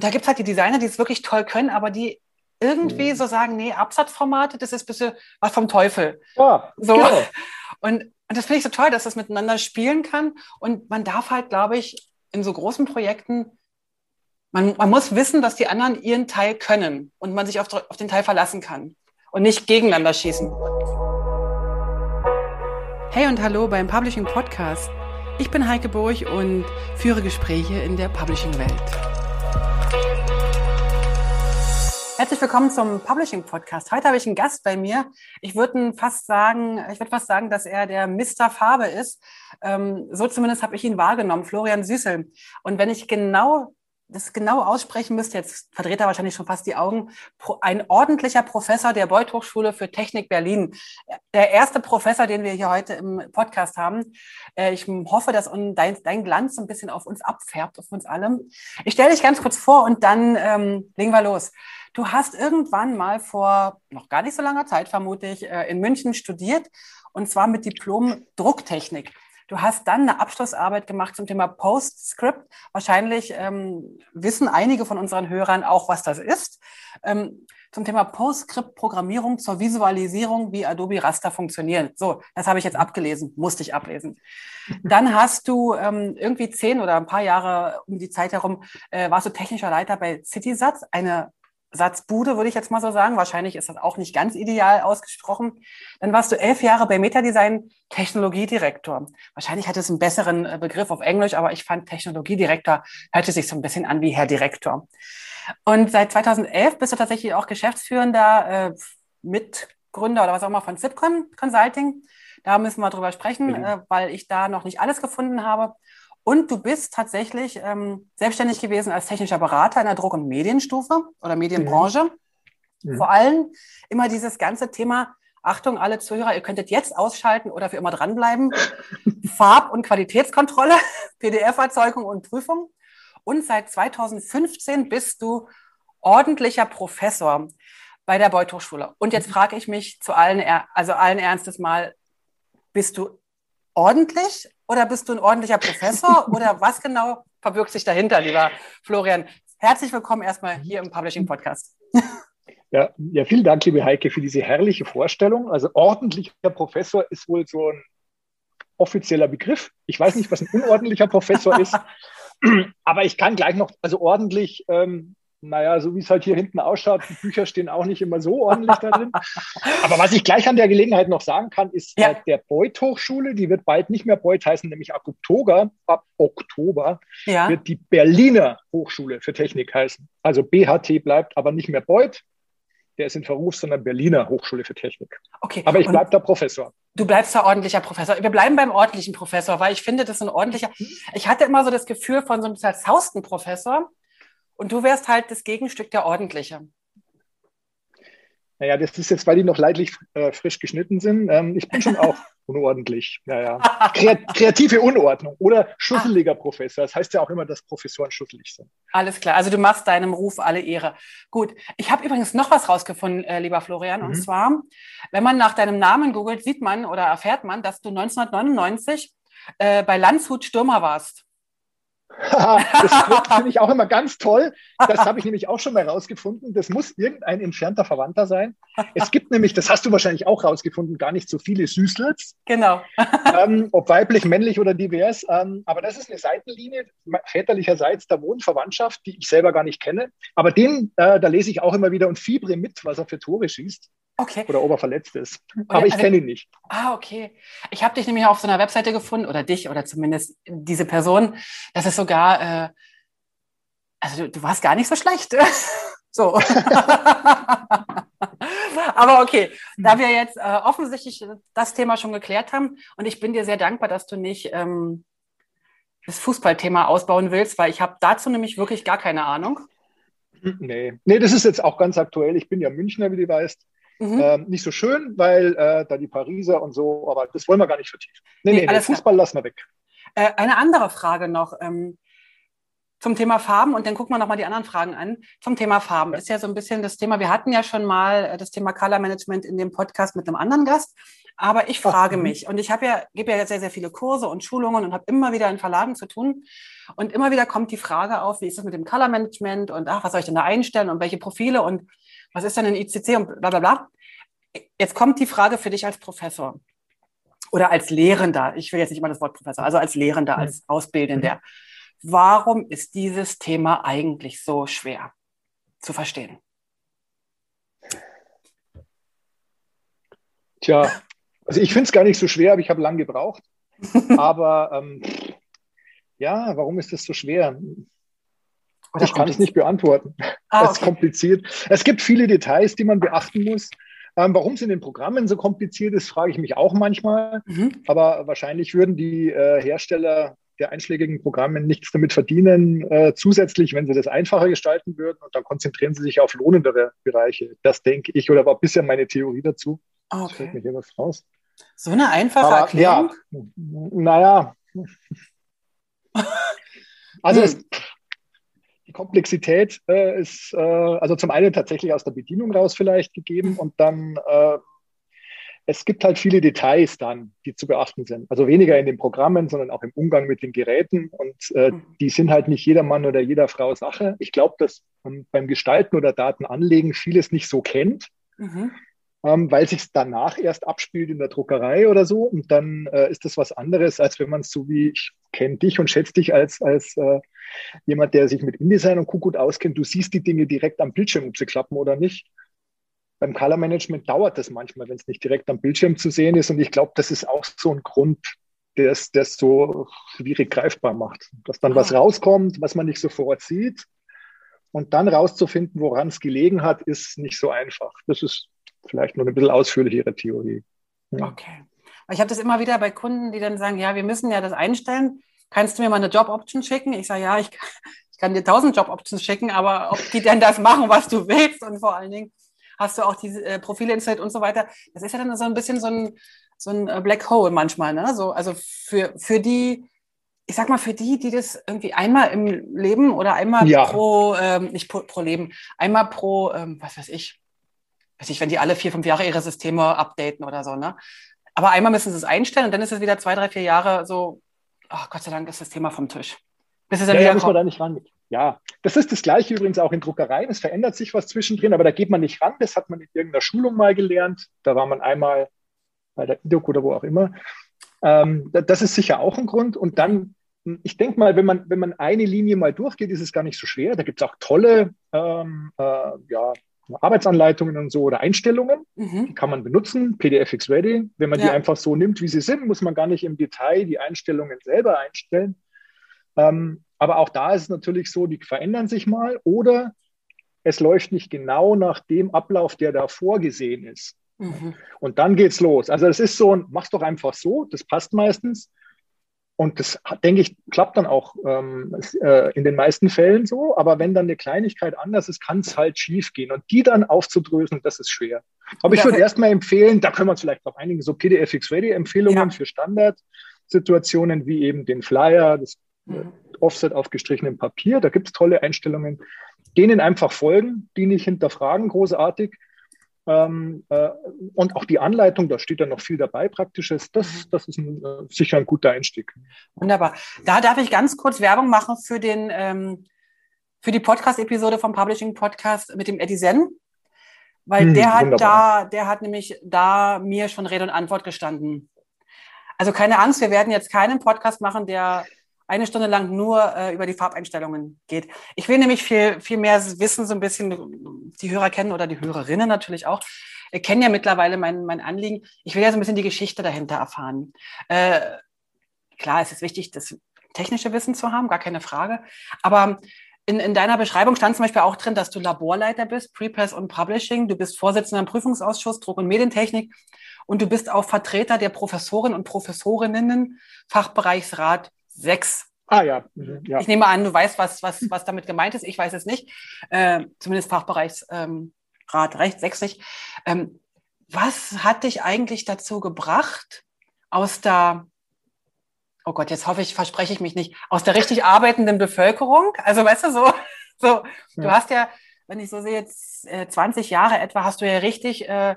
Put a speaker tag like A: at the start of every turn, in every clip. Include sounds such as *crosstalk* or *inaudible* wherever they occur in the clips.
A: Da gibt es halt die Designer, die es wirklich toll können, aber die irgendwie mhm. so sagen, nee, Absatzformate, das ist ein bisschen was vom Teufel. Ja, so. Genau. *laughs* Und, und das finde ich so toll, dass das miteinander spielen kann. Und man darf halt, glaube ich, in so großen Projekten, man, man muss wissen, dass die anderen ihren Teil können und man sich auf, auf den Teil verlassen kann und nicht gegeneinander schießen. Hey und hallo beim Publishing Podcast. Ich bin Heike Burg und führe Gespräche in der Publishing-Welt. Herzlich willkommen zum Publishing Podcast. Heute habe ich einen Gast bei mir. Ich würde fast sagen, ich würde fast sagen, dass er der Mr. Farbe ist. Ähm, so zumindest habe ich ihn wahrgenommen, Florian Süßel. Und wenn ich genau das genau aussprechen müsste, jetzt verdreht er wahrscheinlich schon fast die Augen, ein ordentlicher Professor der Beuth Hochschule für Technik Berlin. Der erste Professor, den wir hier heute im Podcast haben. Äh, ich hoffe, dass dein, dein Glanz ein bisschen auf uns abfärbt, auf uns alle. Ich stelle dich ganz kurz vor und dann ähm, legen wir los. Du hast irgendwann mal vor noch gar nicht so langer Zeit, vermute ich, äh, in München studiert und zwar mit Diplom Drucktechnik. Du hast dann eine Abschlussarbeit gemacht zum Thema PostScript. Wahrscheinlich ähm, wissen einige von unseren Hörern auch, was das ist. Ähm, zum Thema PostScript-Programmierung zur Visualisierung, wie Adobe Raster funktionieren. So, das habe ich jetzt abgelesen, musste ich ablesen. *laughs* Dann hast du ähm, irgendwie zehn oder ein paar Jahre um die Zeit herum, äh, warst du technischer Leiter bei CitySatz, eine Satzbude, würde ich jetzt mal so sagen. Wahrscheinlich ist das auch nicht ganz ideal ausgesprochen. Dann warst du elf Jahre bei Metadesign Technologiedirektor. Wahrscheinlich hat es einen besseren äh, Begriff auf Englisch, aber ich fand Technologiedirektor hörte sich so ein bisschen an wie Herr Direktor. Und seit 2011 bist du tatsächlich auch geschäftsführender äh, Mitgründer oder was auch immer von Zipcon Consulting. Da müssen wir drüber sprechen, mhm. äh, weil ich da noch nicht alles gefunden habe. Und du bist tatsächlich ähm, selbstständig gewesen als technischer Berater in der Druck- und Medienstufe oder Medienbranche. Mhm. Vor allem immer dieses ganze Thema, Achtung, alle Zuhörer, ihr könntet jetzt ausschalten oder für immer dranbleiben. *laughs* Farb- und Qualitätskontrolle, *laughs* PDF-Erzeugung und Prüfung. Und seit 2015 bist du ordentlicher Professor bei der Beuth Hochschule. Und jetzt frage ich mich zu allen, also allen Ernstes mal, bist du ordentlich oder bist du ein ordentlicher Professor *laughs* oder was genau verbirgt sich dahinter, lieber Florian? Herzlich willkommen erstmal hier im Publishing Podcast. *laughs*
B: Ja, ja, vielen Dank, liebe Heike, für diese herrliche Vorstellung. Also ordentlicher Professor ist wohl so ein offizieller Begriff. Ich weiß nicht, was ein unordentlicher Professor ist, *laughs* aber ich kann gleich noch, also ordentlich ähm, naja, so wie es halt hier hinten ausschaut, die Bücher stehen auch nicht immer so ordentlich da drin. Aber was ich gleich an der Gelegenheit noch sagen kann, ist ja. äh, der Beuth Hochschule, die wird bald nicht mehr Beuth heißen, nämlich ab Oktober, ab Oktober ja. wird die Berliner Hochschule für Technik heißen. Also BHT bleibt aber nicht mehr Beuth, der ist in Verruf, sondern Berliner Hochschule für Technik. Okay. Aber ich bleibe da Professor.
A: Du bleibst da ordentlicher Professor. Wir bleiben beim ordentlichen Professor, weil ich finde, das ist ein ordentlicher. Mhm. Ich hatte immer so das Gefühl von so einem Zerzaussten-Professor, und du wärst halt das Gegenstück der Ordentliche.
B: Naja, das ist jetzt, weil die noch leidlich äh, frisch geschnitten sind. Ähm, ich bin schon *laughs* auch unordentlich. Naja. Kreative Unordnung oder schusseliger Professor. Das heißt ja auch immer, dass Professoren schusselig sind.
A: Alles klar. Also du machst deinem Ruf alle Ehre. Gut. Ich habe übrigens noch was rausgefunden, äh, lieber Florian. Mhm. Und zwar, wenn man nach deinem Namen googelt, sieht man oder erfährt man, dass du 1999 äh, bei Landshut Stürmer warst *laughs*
B: das finde ich auch immer ganz toll. Das habe ich nämlich auch schon mal rausgefunden. Das muss irgendein entfernter Verwandter sein. Es gibt nämlich, das hast du wahrscheinlich auch rausgefunden, gar nicht so viele Süßlers.
A: Genau. *laughs*
B: ähm, ob weiblich, männlich oder divers. Ähm, aber das ist eine Seitenlinie väterlicherseits der Wohnverwandtschaft, die ich selber gar nicht kenne. Aber den, äh, da lese ich auch immer wieder und fiebre mit, was er für Tore schießt. Okay. Oder ob er verletzt ist. Aber ich also, kenne ihn nicht.
A: Ah, okay. Ich habe dich nämlich auf so einer Webseite gefunden, oder dich, oder zumindest diese Person. Das ist sogar, äh, also du, du, warst gar nicht so schlecht. *laughs* so. *laughs* Aber okay, da wir jetzt äh, offensichtlich das Thema schon geklärt haben, und ich bin dir sehr dankbar, dass du nicht ähm, das Fußballthema ausbauen willst, weil ich habe dazu nämlich wirklich gar keine Ahnung.
B: Nee. nee, das ist jetzt auch ganz aktuell. Ich bin ja Münchner, wie du weißt. Mhm. Ähm, nicht so schön, weil äh, da die Pariser und so, aber das wollen wir gar nicht vertiefen. Nee, nee, nee Fußball klar. lassen wir weg.
A: Äh, eine andere Frage noch. Ähm, zum Thema Farben und dann gucken wir nochmal die anderen Fragen an. Zum Thema Farben ja. ist ja so ein bisschen das Thema. Wir hatten ja schon mal äh, das Thema Color Management in dem Podcast mit einem anderen Gast. Aber ich frage Ach, mhm. mich, und ich habe ja, gebe ja sehr, sehr viele Kurse und Schulungen und habe immer wieder in Verlagen zu tun. Und immer wieder kommt die Frage auf, wie ist das mit dem Color Management und ach, was soll ich denn da einstellen und welche Profile und was ist denn ein ICC und bla bla bla. Jetzt kommt die Frage für dich als Professor oder als Lehrender. Ich will jetzt nicht immer das Wort Professor, also als Lehrender, mhm. als Ausbildender. Mhm. Warum ist dieses Thema eigentlich so schwer zu verstehen?
B: Tja, also ich finde es gar nicht so schwer, aber ich habe lange gebraucht. *laughs* aber ähm, ja, warum ist das so schwer? Oder ich kann es nicht beantworten. Ah, okay. Es ist kompliziert. Es gibt viele Details, die man beachten muss. Ähm, warum es in den Programmen so kompliziert ist, frage ich mich auch manchmal. Mhm. Aber wahrscheinlich würden die äh, Hersteller der einschlägigen Programme nichts damit verdienen, äh, zusätzlich, wenn sie das einfacher gestalten würden. Und dann konzentrieren sie sich auf lohnendere Bereiche. Das denke ich oder war bisher meine Theorie dazu.
A: Okay. Das fällt mir hier was raus. So eine einfache Aber, Erklärung?
B: Ja, naja. *laughs* also hm. es, die Komplexität äh, ist äh, also zum einen tatsächlich aus der Bedienung raus vielleicht gegeben und dann äh, es gibt halt viele Details dann, die zu beachten sind. Also weniger in den Programmen, sondern auch im Umgang mit den Geräten. Und äh, mhm. die sind halt nicht jeder Mann oder jeder Frau Sache. Ich glaube, dass man beim Gestalten oder Datenanlegen vieles nicht so kennt, mhm. Ähm, weil sich danach erst abspielt in der Druckerei oder so. Und dann äh, ist das was anderes, als wenn man es so wie ich kenne dich und schätze dich als, als äh, jemand, der sich mit InDesign und gut auskennt. Du siehst die Dinge direkt am Bildschirm, ob sie klappen oder nicht beim Color Management dauert das manchmal, wenn es nicht direkt am Bildschirm zu sehen ist. Und ich glaube, das ist auch so ein Grund, der es so schwierig greifbar macht. Dass dann ah. was rauskommt, was man nicht sofort sieht. Und dann rauszufinden, woran es gelegen hat, ist nicht so einfach. Das ist vielleicht nur eine bisschen ausführlichere Theorie.
A: Ja. Okay. Ich habe das immer wieder bei Kunden, die dann sagen, ja, wir müssen ja das einstellen. Kannst du mir mal eine Job-Option schicken? Ich sage, ja, ich, *laughs* ich kann dir tausend Job-Options schicken, aber ob die denn das machen, was du willst und vor allen Dingen, hast du auch diese äh, Profile installiert und so weiter. Das ist ja dann so ein bisschen so ein, so ein äh, Black Hole manchmal, ne? So, also für, für die, ich sag mal, für die, die das irgendwie einmal im Leben oder einmal ja. pro, ähm, nicht pro, pro, Leben, einmal pro, ähm, was weiß ich, weiß ich, wenn die alle vier, fünf Jahre ihre Systeme updaten oder so, ne? Aber einmal müssen sie es einstellen und dann ist es wieder zwei, drei, vier Jahre so, ach Gott sei Dank ist das Thema vom Tisch.
B: Bis es dann ja, wieder ja, kommt. da nicht ran. Ja, das ist das Gleiche übrigens auch in Druckereien. Es verändert sich was zwischendrin, aber da geht man nicht ran. Das hat man in irgendeiner Schulung mal gelernt. Da war man einmal bei der IDOC oder wo auch immer. Ähm, das ist sicher auch ein Grund. Und dann, ich denke mal, wenn man, wenn man eine Linie mal durchgeht, ist es gar nicht so schwer. Da gibt es auch tolle ähm, äh, ja, Arbeitsanleitungen und so oder Einstellungen. Mhm. Die kann man benutzen, PDF X Ready. Wenn man ja. die einfach so nimmt, wie sie sind, muss man gar nicht im Detail die Einstellungen selber einstellen. Ähm, aber auch da ist es natürlich so, die verändern sich mal oder es läuft nicht genau nach dem Ablauf, der da vorgesehen ist. Mhm. Und dann geht's los. Also es ist so ein, mach's doch einfach so, das passt meistens. Und das, denke ich, klappt dann auch ähm, äh, in den meisten Fällen so. Aber wenn dann eine Kleinigkeit anders ist, kann es halt schief gehen. Und die dann aufzudröseln, das ist schwer. Aber ich würde erstmal empfehlen, da können wir uns vielleicht auf einigen so PDFX-Ready-Empfehlungen ja. für Standardsituationen wie eben den Flyer, das mhm. Offset auf gestrichenem Papier. Da gibt es tolle Einstellungen. Denen einfach folgen, die nicht hinterfragen, großartig. Ähm, äh, und auch die Anleitung, da steht ja noch viel dabei, praktisches. Das, mhm. das ist ein, äh, sicher ein guter Einstieg.
A: Wunderbar. Da darf ich ganz kurz Werbung machen für den ähm, für die Podcast-Episode vom Publishing Podcast mit dem Eddie Zen. Weil hm, der hat wunderbar. da, der hat nämlich da mir schon Rede und Antwort gestanden. Also keine Angst, wir werden jetzt keinen Podcast machen, der eine Stunde lang nur äh, über die Farbeinstellungen geht. Ich will nämlich viel, viel mehr wissen, so ein bisschen die Hörer kennen oder die Hörerinnen natürlich auch, äh, kennen ja mittlerweile mein, mein Anliegen. Ich will ja so ein bisschen die Geschichte dahinter erfahren. Äh, klar, es ist wichtig, das technische Wissen zu haben, gar keine Frage. Aber in, in deiner Beschreibung stand zum Beispiel auch drin, dass du Laborleiter bist, Prepress und Publishing. Du bist Vorsitzender im Prüfungsausschuss Druck- und Medientechnik und du bist auch Vertreter der Professoren und Professorinnen, Fachbereichsrat sechs.
B: Ah ja. Mhm, ja.
A: Ich nehme an, du weißt, was, was, was damit gemeint ist. Ich weiß es nicht. Äh, zumindest Fachbereichsrat ähm, Recht 60. Ähm, was hat dich eigentlich dazu gebracht, aus der, oh Gott, jetzt hoffe ich, verspreche ich mich nicht, aus der richtig arbeitenden Bevölkerung. Also weißt du, so, *laughs* so ja. du hast ja, wenn ich so sehe, jetzt äh, 20 Jahre etwa, hast du ja richtig äh,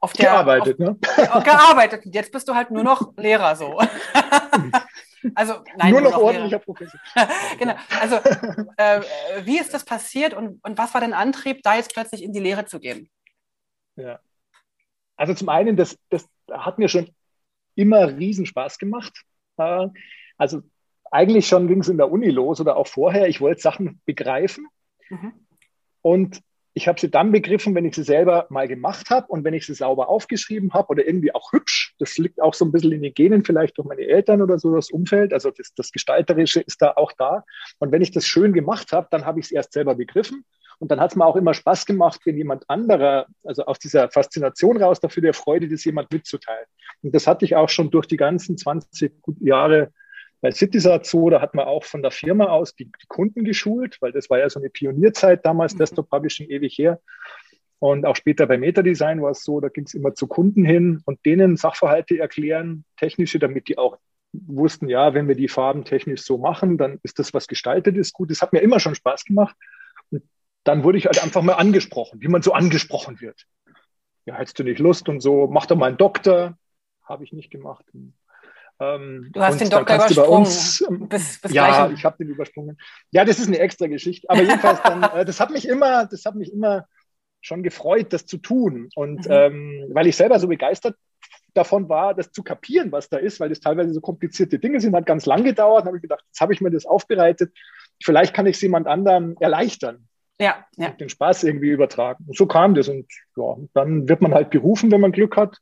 A: auf der
B: gearbeitet,
A: auf, ne? gearbeitet. Jetzt bist du halt nur noch Lehrer so. *laughs* Also nein,
B: nur, nur noch, ordentlicher Professor. *laughs*
A: genau. Also äh, wie ist das passiert und, und was war dein Antrieb, da jetzt plötzlich in die Lehre zu gehen?
B: Ja. Also zum einen, das, das hat mir schon immer riesen Spaß gemacht. Äh, also eigentlich schon ging es in der Uni los oder auch vorher. Ich wollte Sachen begreifen. Mhm. Und ich habe sie dann begriffen, wenn ich sie selber mal gemacht habe und wenn ich sie sauber aufgeschrieben habe oder irgendwie auch hübsch. Das liegt auch so ein bisschen in den Genen, vielleicht durch meine Eltern oder so, das Umfeld. Also das, das Gestalterische ist da auch da. Und wenn ich das schön gemacht habe, dann habe ich es erst selber begriffen. Und dann hat es mir auch immer Spaß gemacht, wenn jemand anderer, also aus dieser Faszination raus, dafür der Freude, das jemand mitzuteilen. Und das hatte ich auch schon durch die ganzen 20 Jahre bei Citysat so, da hat man auch von der Firma aus die, die Kunden geschult, weil das war ja so eine Pionierzeit damals, mhm. Desktop Publishing ewig her. Und auch später bei Metadesign war es so, da ging es immer zu Kunden hin und denen Sachverhalte erklären, technische, damit die auch wussten, ja, wenn wir die Farben technisch so machen, dann ist das, was gestaltet ist, gut. Das hat mir immer schon Spaß gemacht. Und dann wurde ich halt einfach mal angesprochen, wie man so angesprochen wird. Ja, hättest du nicht Lust und so, mach doch mal einen Doktor. Habe ich nicht gemacht.
A: Ähm, du hast den Doktor übersprungen. Uns,
B: ähm, bis, bis ja, gleich. ich habe den übersprungen. Ja, das ist eine extra Geschichte. Aber jedenfalls dann, *laughs* äh, das hat mich immer, das hat mich immer schon gefreut, das zu tun. Und mhm. ähm, weil ich selber so begeistert davon war, das zu kapieren, was da ist, weil das teilweise so komplizierte Dinge sind, hat ganz lang gedauert. habe ich gedacht, jetzt habe ich mir das aufbereitet. Vielleicht kann ich es jemand anderem erleichtern.
A: Ja, ja.
B: Den Spaß irgendwie übertragen. Und so kam das. Und ja, dann wird man halt berufen, wenn man Glück hat.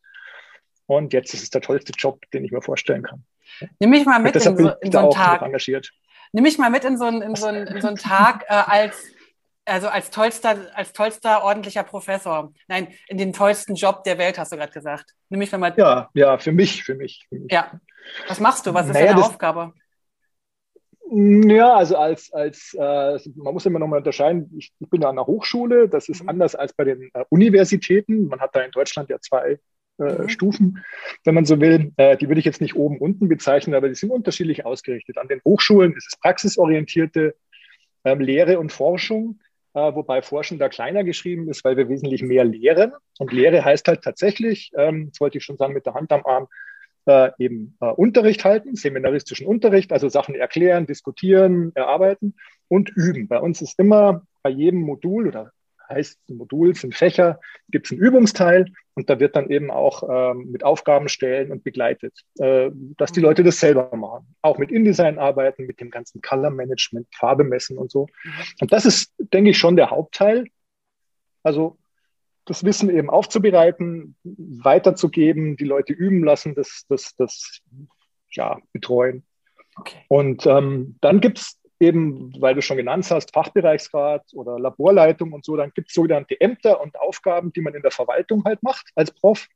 B: Und jetzt ist es der tollste Job, den ich mir vorstellen kann.
A: Nimm mich mal mit in so, in so einen Tag.
B: Engagiert.
A: Nimm mich mal mit in so einen, in so einen, in so einen Tag äh, als, also als tollster, als tollster ordentlicher Professor. Nein, in den tollsten Job der Welt, hast du gerade gesagt. Nimm mich mal
B: Ja, ja, für mich, für mich. Für mich.
A: Ja. Was machst du? Was ist naja, deine das, Aufgabe?
B: Ja, also als, als äh, man muss immer nochmal unterscheiden, ich, ich, bin ja an der Hochschule, das ist mhm. anders als bei den äh, Universitäten. Man hat da in Deutschland ja zwei äh, mhm. Stufen, wenn man so will. Äh, die würde ich jetzt nicht oben, unten bezeichnen, aber die sind unterschiedlich ausgerichtet. An den Hochschulen ist es praxisorientierte ähm, Lehre und Forschung, äh, wobei Forschung da kleiner geschrieben ist, weil wir wesentlich mehr lehren. Und Lehre heißt halt tatsächlich, ähm, das wollte ich schon sagen, mit der Hand am Arm, äh, eben äh, Unterricht halten, seminaristischen Unterricht, also Sachen erklären, diskutieren, erarbeiten und üben. Bei uns ist immer bei jedem Modul oder heißt Modul sind Fächer, gibt es einen Übungsteil und da wird dann eben auch ähm, mit Aufgaben stellen und begleitet, äh, dass die Leute das selber machen. Auch mit InDesign arbeiten, mit dem ganzen Color Management, Farbe messen und so. Mhm. Und das ist, denke ich, schon der Hauptteil. Also das Wissen eben aufzubereiten, weiterzugeben, die Leute üben lassen, das, das, das ja, betreuen. Okay. Und ähm, dann gibt es eben, weil du schon genannt hast, Fachbereichsrat oder Laborleitung und so, dann gibt es sogenannte Ämter und Aufgaben, die man in der Verwaltung halt macht als Prof,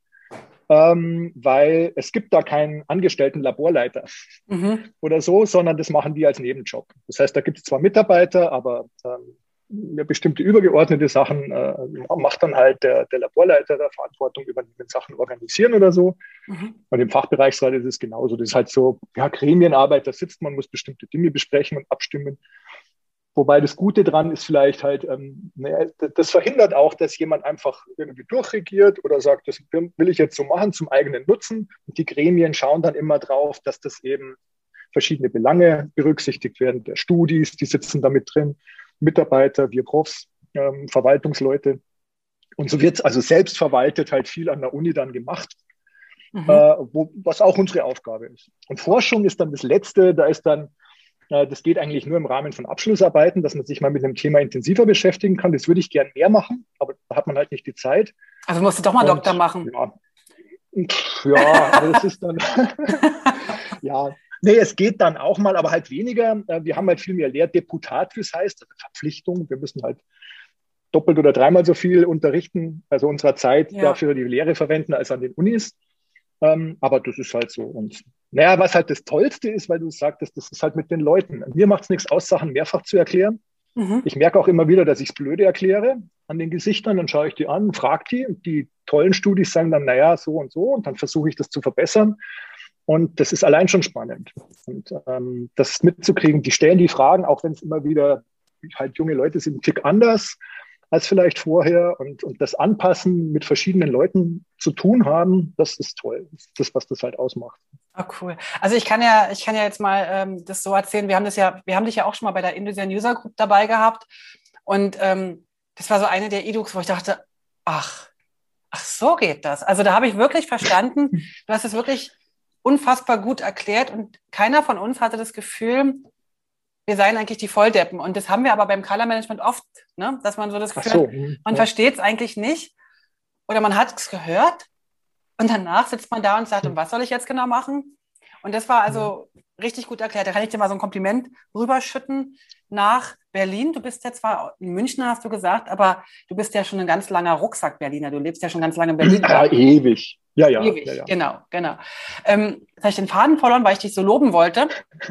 B: ähm, weil es gibt da keinen angestellten Laborleiter mhm. oder so, sondern das machen die als Nebenjob. Das heißt, da gibt es zwar Mitarbeiter, aber ähm, ja, bestimmte übergeordnete Sachen äh, macht dann halt der, der Laborleiter der Verantwortung übernehmen, Sachen organisieren oder so. Mhm. Und im Fachbereichsrat ist es genauso. Das ist halt so, ja, Gremienarbeit, da sitzt man, muss bestimmte Dinge besprechen und abstimmen. Wobei das Gute dran ist vielleicht halt, ähm, naja, das verhindert auch, dass jemand einfach irgendwie durchregiert oder sagt, das will ich jetzt so machen zum eigenen Nutzen. Und die Gremien schauen dann immer drauf, dass das eben verschiedene Belange berücksichtigt werden. Der Studis, die sitzen da mit drin. Mitarbeiter, wir Profs, ähm, Verwaltungsleute. Und so wird es also selbst verwaltet halt viel an der Uni dann gemacht, mhm. äh, wo, was auch unsere Aufgabe ist. Und Forschung ist dann das Letzte, da ist dann, äh, das geht eigentlich nur im Rahmen von Abschlussarbeiten, dass man sich mal mit dem Thema intensiver beschäftigen kann. Das würde ich gern mehr machen, aber da hat man halt nicht die Zeit.
A: Also musst du doch mal Und, Doktor machen.
B: Ja, ja aber das ist dann, *laughs* *laughs* ja, Nee, es geht dann auch mal, aber halt weniger. Äh, wir haben halt viel mehr Lehrdeputat, wie es heißt, also Verpflichtung. Wir müssen halt doppelt oder dreimal so viel unterrichten, also unserer Zeit ja. dafür die Lehre verwenden als an den Unis. Ähm, aber das ist halt so. Und naja, was halt das Tollste ist, weil du sagtest, das ist halt mit den Leuten. Mir macht es nichts aus, Sachen mehrfach zu erklären. Mhm. Ich merke auch immer wieder, dass ich es blöde erkläre an den Gesichtern. Dann schaue ich die an, frage die. Und die tollen Studis sagen dann, naja, so und so. Und dann versuche ich das zu verbessern. Und das ist allein schon spannend. Und ähm, das mitzukriegen, die stellen die Fragen, auch wenn es immer wieder halt junge Leute sind, ein Tick anders als vielleicht vorher und, und das Anpassen mit verschiedenen Leuten zu tun haben, das ist toll. Das was das halt ausmacht.
A: Oh, cool. Also ich kann ja, ich kann ja jetzt mal ähm, das so erzählen. Wir haben das ja, wir haben dich ja auch schon mal bei der Indonesian User Group dabei gehabt. Und ähm, das war so eine der E-Books, wo ich dachte, ach, ach, so geht das. Also da habe ich wirklich verstanden, du hast es wirklich unfassbar gut erklärt und keiner von uns hatte das Gefühl, wir seien eigentlich die Volldeppen. Und das haben wir aber beim Color Management oft, ne? dass man so das Gefühl so. hat, man ja. versteht es eigentlich nicht oder man hat es gehört und danach sitzt man da und sagt, und was soll ich jetzt genau machen? Und das war also richtig gut erklärt. Da kann ich dir mal so ein Kompliment rüberschütten nach Berlin. Du bist ja zwar in München, hast du gesagt, aber du bist ja schon ein ganz langer Rucksack-Berliner. Du lebst ja schon ganz lange in Berlin.
B: Ja, ewig. Ja, ja.
A: Ewig,
B: ja, ja.
A: genau, genau. Ähm, jetzt habe ich den Faden verloren, weil ich dich so loben wollte.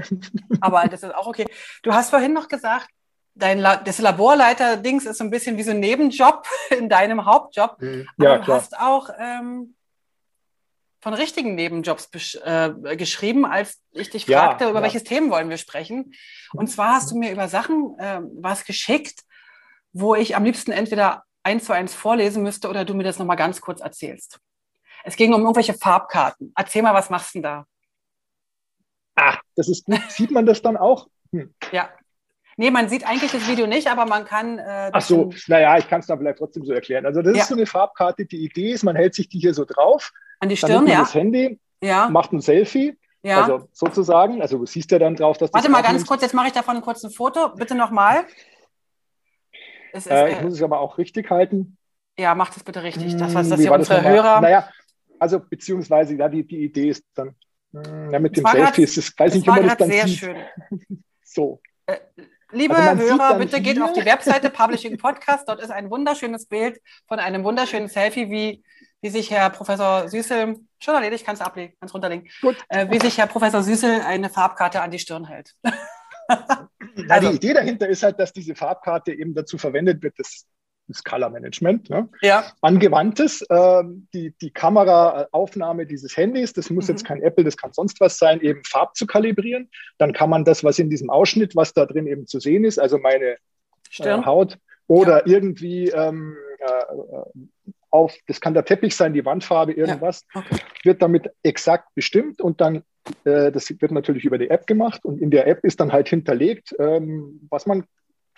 A: *laughs* aber das ist auch okay. Du hast vorhin noch gesagt, dein La das Laborleiter-Dings ist so ein bisschen wie so ein Nebenjob in deinem Hauptjob. Mhm. Ja, aber du klar. hast auch ähm, von richtigen Nebenjobs äh, geschrieben, als ich dich ja, fragte, über ja. welches Themen wollen wir sprechen. Und zwar hast du mir über Sachen äh, was geschickt, wo ich am liebsten entweder eins zu eins vorlesen müsste oder du mir das nochmal ganz kurz erzählst. Es ging um irgendwelche Farbkarten. Erzähl mal, was machst du denn da?
B: Ah, das ist gut. Sieht man das dann auch?
A: Hm. Ja. Nee, man sieht eigentlich das Video nicht, aber man kann.
B: Äh, Ach so, naja, ich kann es dann vielleicht trotzdem so erklären. Also, das ja. ist so eine Farbkarte. Die Idee ist, man hält sich die hier so drauf
A: an die Stirn, ja.
B: das Handy, ja. macht ein Selfie. Ja. Also sozusagen, also du siehst ja dann drauf, dass
A: Warte mal ganz kurz, jetzt mache ich davon ein kurzes Foto. Bitte nochmal.
B: Äh, ich äh, muss es aber auch richtig halten.
A: Ja, mach das bitte richtig. Das heißt, dass ja unsere Hörer.
B: Naja, also beziehungsweise, ja, die, die Idee ist dann, hm, ja, mit dem Selfie ist es, weiß nicht, wie man das dann
A: sehr
B: sieht.
A: Schön. *laughs*
B: so.
A: Äh, liebe also Hörer, bitte geht auf die *laughs* Webseite Publishing Podcast. Dort ist ein wunderschönes Bild von einem wunderschönen Selfie, wie wie sich Herr Professor Süßel, schon erledigt, kannst du ablegen, kannst runterlegen, Gut. Äh, wie sich Herr Professor Süßel eine Farbkarte an die Stirn hält.
B: ja, also. Die Idee dahinter ist halt, dass diese Farbkarte eben dazu verwendet wird, das, das Color Management, ne?
A: ja.
B: angewandtes, äh, die, die Kameraaufnahme dieses Handys, das muss mhm. jetzt kein Apple, das kann sonst was sein, eben Farb zu kalibrieren. Dann kann man das, was in diesem Ausschnitt, was da drin eben zu sehen ist, also meine äh, Haut oder ja. irgendwie ähm, äh, auf, das kann der Teppich sein, die Wandfarbe, irgendwas, ja. okay. wird damit exakt bestimmt und dann, äh, das wird natürlich über die App gemacht und in der App ist dann halt hinterlegt, ähm, was man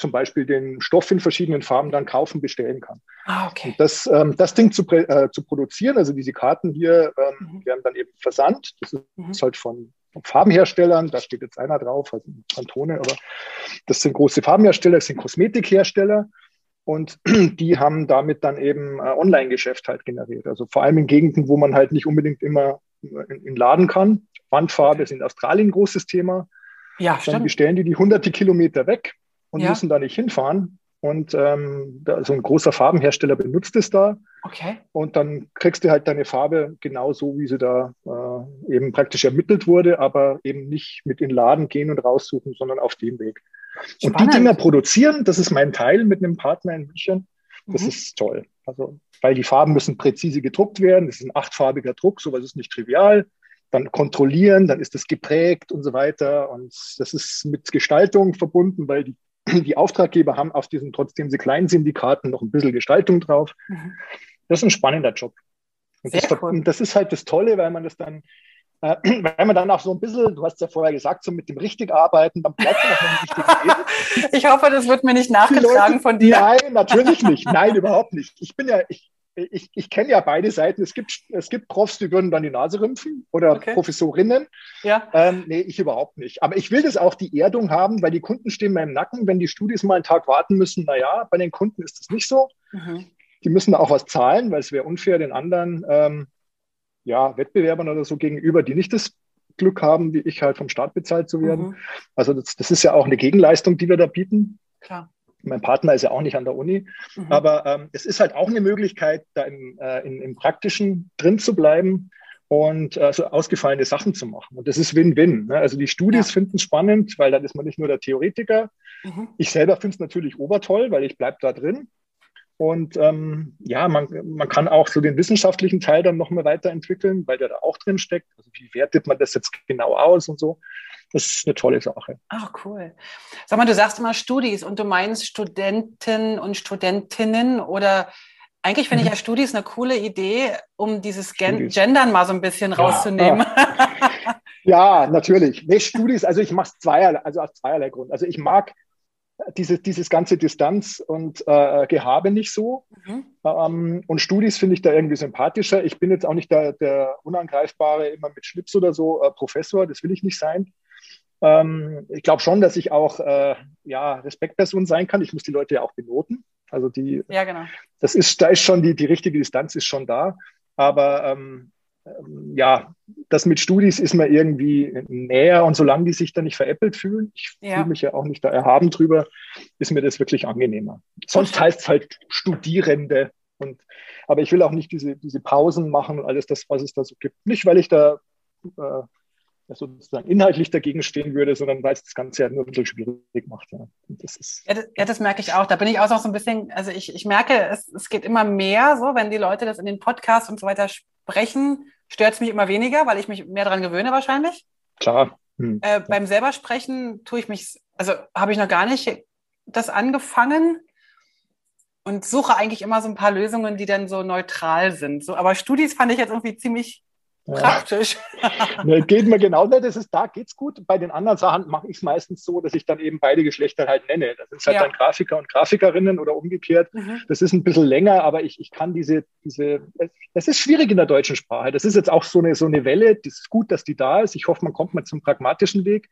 B: zum Beispiel den Stoff in verschiedenen Farben dann kaufen, bestellen kann.
A: Ah, okay.
B: Das, ähm, das Ding zu, äh, zu produzieren, also diese Karten hier ähm, mhm. werden dann eben versandt. Das ist, mhm. halt von, von, Farbenherstellern, da steht jetzt einer drauf, also Pantone, aber das sind große Farbenhersteller, das sind Kosmetikhersteller. Und *clears throat* die haben damit dann eben äh, Online-Geschäft halt generiert. Also vor allem in Gegenden, wo man halt nicht unbedingt immer in, in Laden kann. Wandfarbe ist in Australien ein großes Thema.
A: Ja,
B: dann
A: stimmt.
B: bestellen die die hunderte Kilometer weg und ja. müssen da nicht hinfahren. Und ähm, da, so ein großer Farbenhersteller benutzt es da.
A: Okay.
B: Und dann kriegst du halt deine Farbe genau so, wie sie da äh, eben praktisch ermittelt wurde, aber eben nicht mit in den Laden gehen und raussuchen, sondern auf dem Weg. Spannend. Und die Dinger produzieren, das ist mein Teil mit einem Partner in München. Das mhm. ist toll. Also, weil die Farben müssen präzise gedruckt werden. Das ist ein achtfarbiger Druck, sowas ist nicht trivial. Dann kontrollieren, dann ist das geprägt und so weiter. Und das ist mit Gestaltung verbunden, weil die, *clears throat* die Auftraggeber haben auf diesen, trotzdem sie klein sind, die Karten noch ein bisschen Gestaltung drauf. Mhm. Das ist ein spannender Job. Und das, cool. das, ist halt das Tolle, weil man das dann äh, *clears throat* wenn man dann auch so ein bisschen, du hast ja vorher gesagt, so mit dem richtig arbeiten, dann bleibt man noch im richtigen *laughs*
A: Leben. Ich hoffe, das wird mir nicht nachgetragen Leute, von dir.
B: Nein, natürlich nicht. Nein, überhaupt nicht. Ich bin ja, ich, ich, ich kenne ja beide Seiten. Es gibt, es gibt Profs, die würden dann die Nase rümpfen oder okay. Professorinnen.
A: Ja.
B: Ähm, nee, ich überhaupt nicht. Aber ich will das auch die Erdung haben, weil die Kunden stehen mir im Nacken, wenn die Studis mal einen Tag warten müssen. Naja, bei den Kunden ist das nicht so. Mhm. Die müssen da auch was zahlen, weil es wäre unfair den anderen. Ähm, ja, Wettbewerbern oder so gegenüber, die nicht das Glück haben, wie ich halt vom Staat bezahlt zu werden. Mhm. Also das, das ist ja auch eine Gegenleistung, die wir da bieten.
A: Klar.
B: Mein Partner ist ja auch nicht an der Uni, mhm. aber ähm, es ist halt auch eine Möglichkeit, da im, äh, in, im Praktischen drin zu bleiben und äh, so ausgefallene Sachen zu machen. Und das ist Win-Win. Ne? Also die Studis ja. finden es spannend, weil dann ist man nicht nur der Theoretiker. Mhm. Ich selber finde es natürlich obertoll, weil ich bleibe da drin. Und ähm, ja, man, man kann auch so den wissenschaftlichen Teil dann noch mal weiterentwickeln, weil der da auch drin steckt. Also wie wertet man das jetzt genau aus und so. Das ist eine tolle Sache.
A: Ach, cool. Sag mal, du sagst immer Studis und du meinst Studenten und Studentinnen oder eigentlich finde ich mhm. ja Studis eine coole Idee, um dieses Gen Gendern mal so ein bisschen rauszunehmen.
B: Ja, *laughs* ja natürlich. Nee, Studis, also ich mache es zweierlei, also aus zweierlei Grund. Also ich mag dieses, dieses ganze Distanz und äh, Gehabe nicht so. Mhm. Ähm, und Studis finde ich da irgendwie sympathischer. Ich bin jetzt auch nicht der, der unangreifbare, immer mit Schlips oder so äh, Professor, das will ich nicht sein. Ähm, ich glaube schon, dass ich auch äh, ja, Respektperson sein kann. Ich muss die Leute ja auch benoten. Also die, ja, genau. das ist, da ist schon die, die richtige Distanz ist schon da. Aber ähm, ähm, ja, das mit Studis ist mir irgendwie näher und solange die sich da nicht veräppelt fühlen, ich ja. fühle mich ja auch nicht da erhaben drüber, ist mir das wirklich angenehmer. Sonst heißt es halt Studierende. Und, aber ich will auch nicht diese, diese Pausen machen und alles das, was es da so gibt. Nicht, weil ich da äh, sozusagen inhaltlich dagegen stehen würde, sondern weil es das Ganze ja nur ein bisschen schwierig macht. Ja.
A: Das ist ja, das, ja, das merke ich auch. Da bin ich auch noch so ein bisschen, also ich, ich merke, es, es geht immer mehr so, wenn die Leute das in den Podcasts und so weiter sprechen, stört es mich immer weniger, weil ich mich mehr daran gewöhne wahrscheinlich.
B: Klar.
A: Hm. Äh, beim selber sprechen tue ich mich, also habe ich noch gar nicht das angefangen und suche eigentlich immer so ein paar Lösungen, die dann so neutral sind. So, aber Studis fand ich jetzt irgendwie ziemlich Praktisch. *laughs*
B: ne, geht mir genau nicht, das ist, da geht's gut. Bei den anderen Sachen mache ich es meistens so, dass ich dann eben beide Geschlechter halt nenne. Das sind halt ja. dann Grafiker und Grafikerinnen oder umgekehrt. Mhm. Das ist ein bisschen länger, aber ich, ich kann diese, diese, es ist schwierig in der deutschen Sprache. Das ist jetzt auch so eine, so eine Welle. Das ist gut, dass die da ist. Ich hoffe, man kommt mal zum pragmatischen Weg.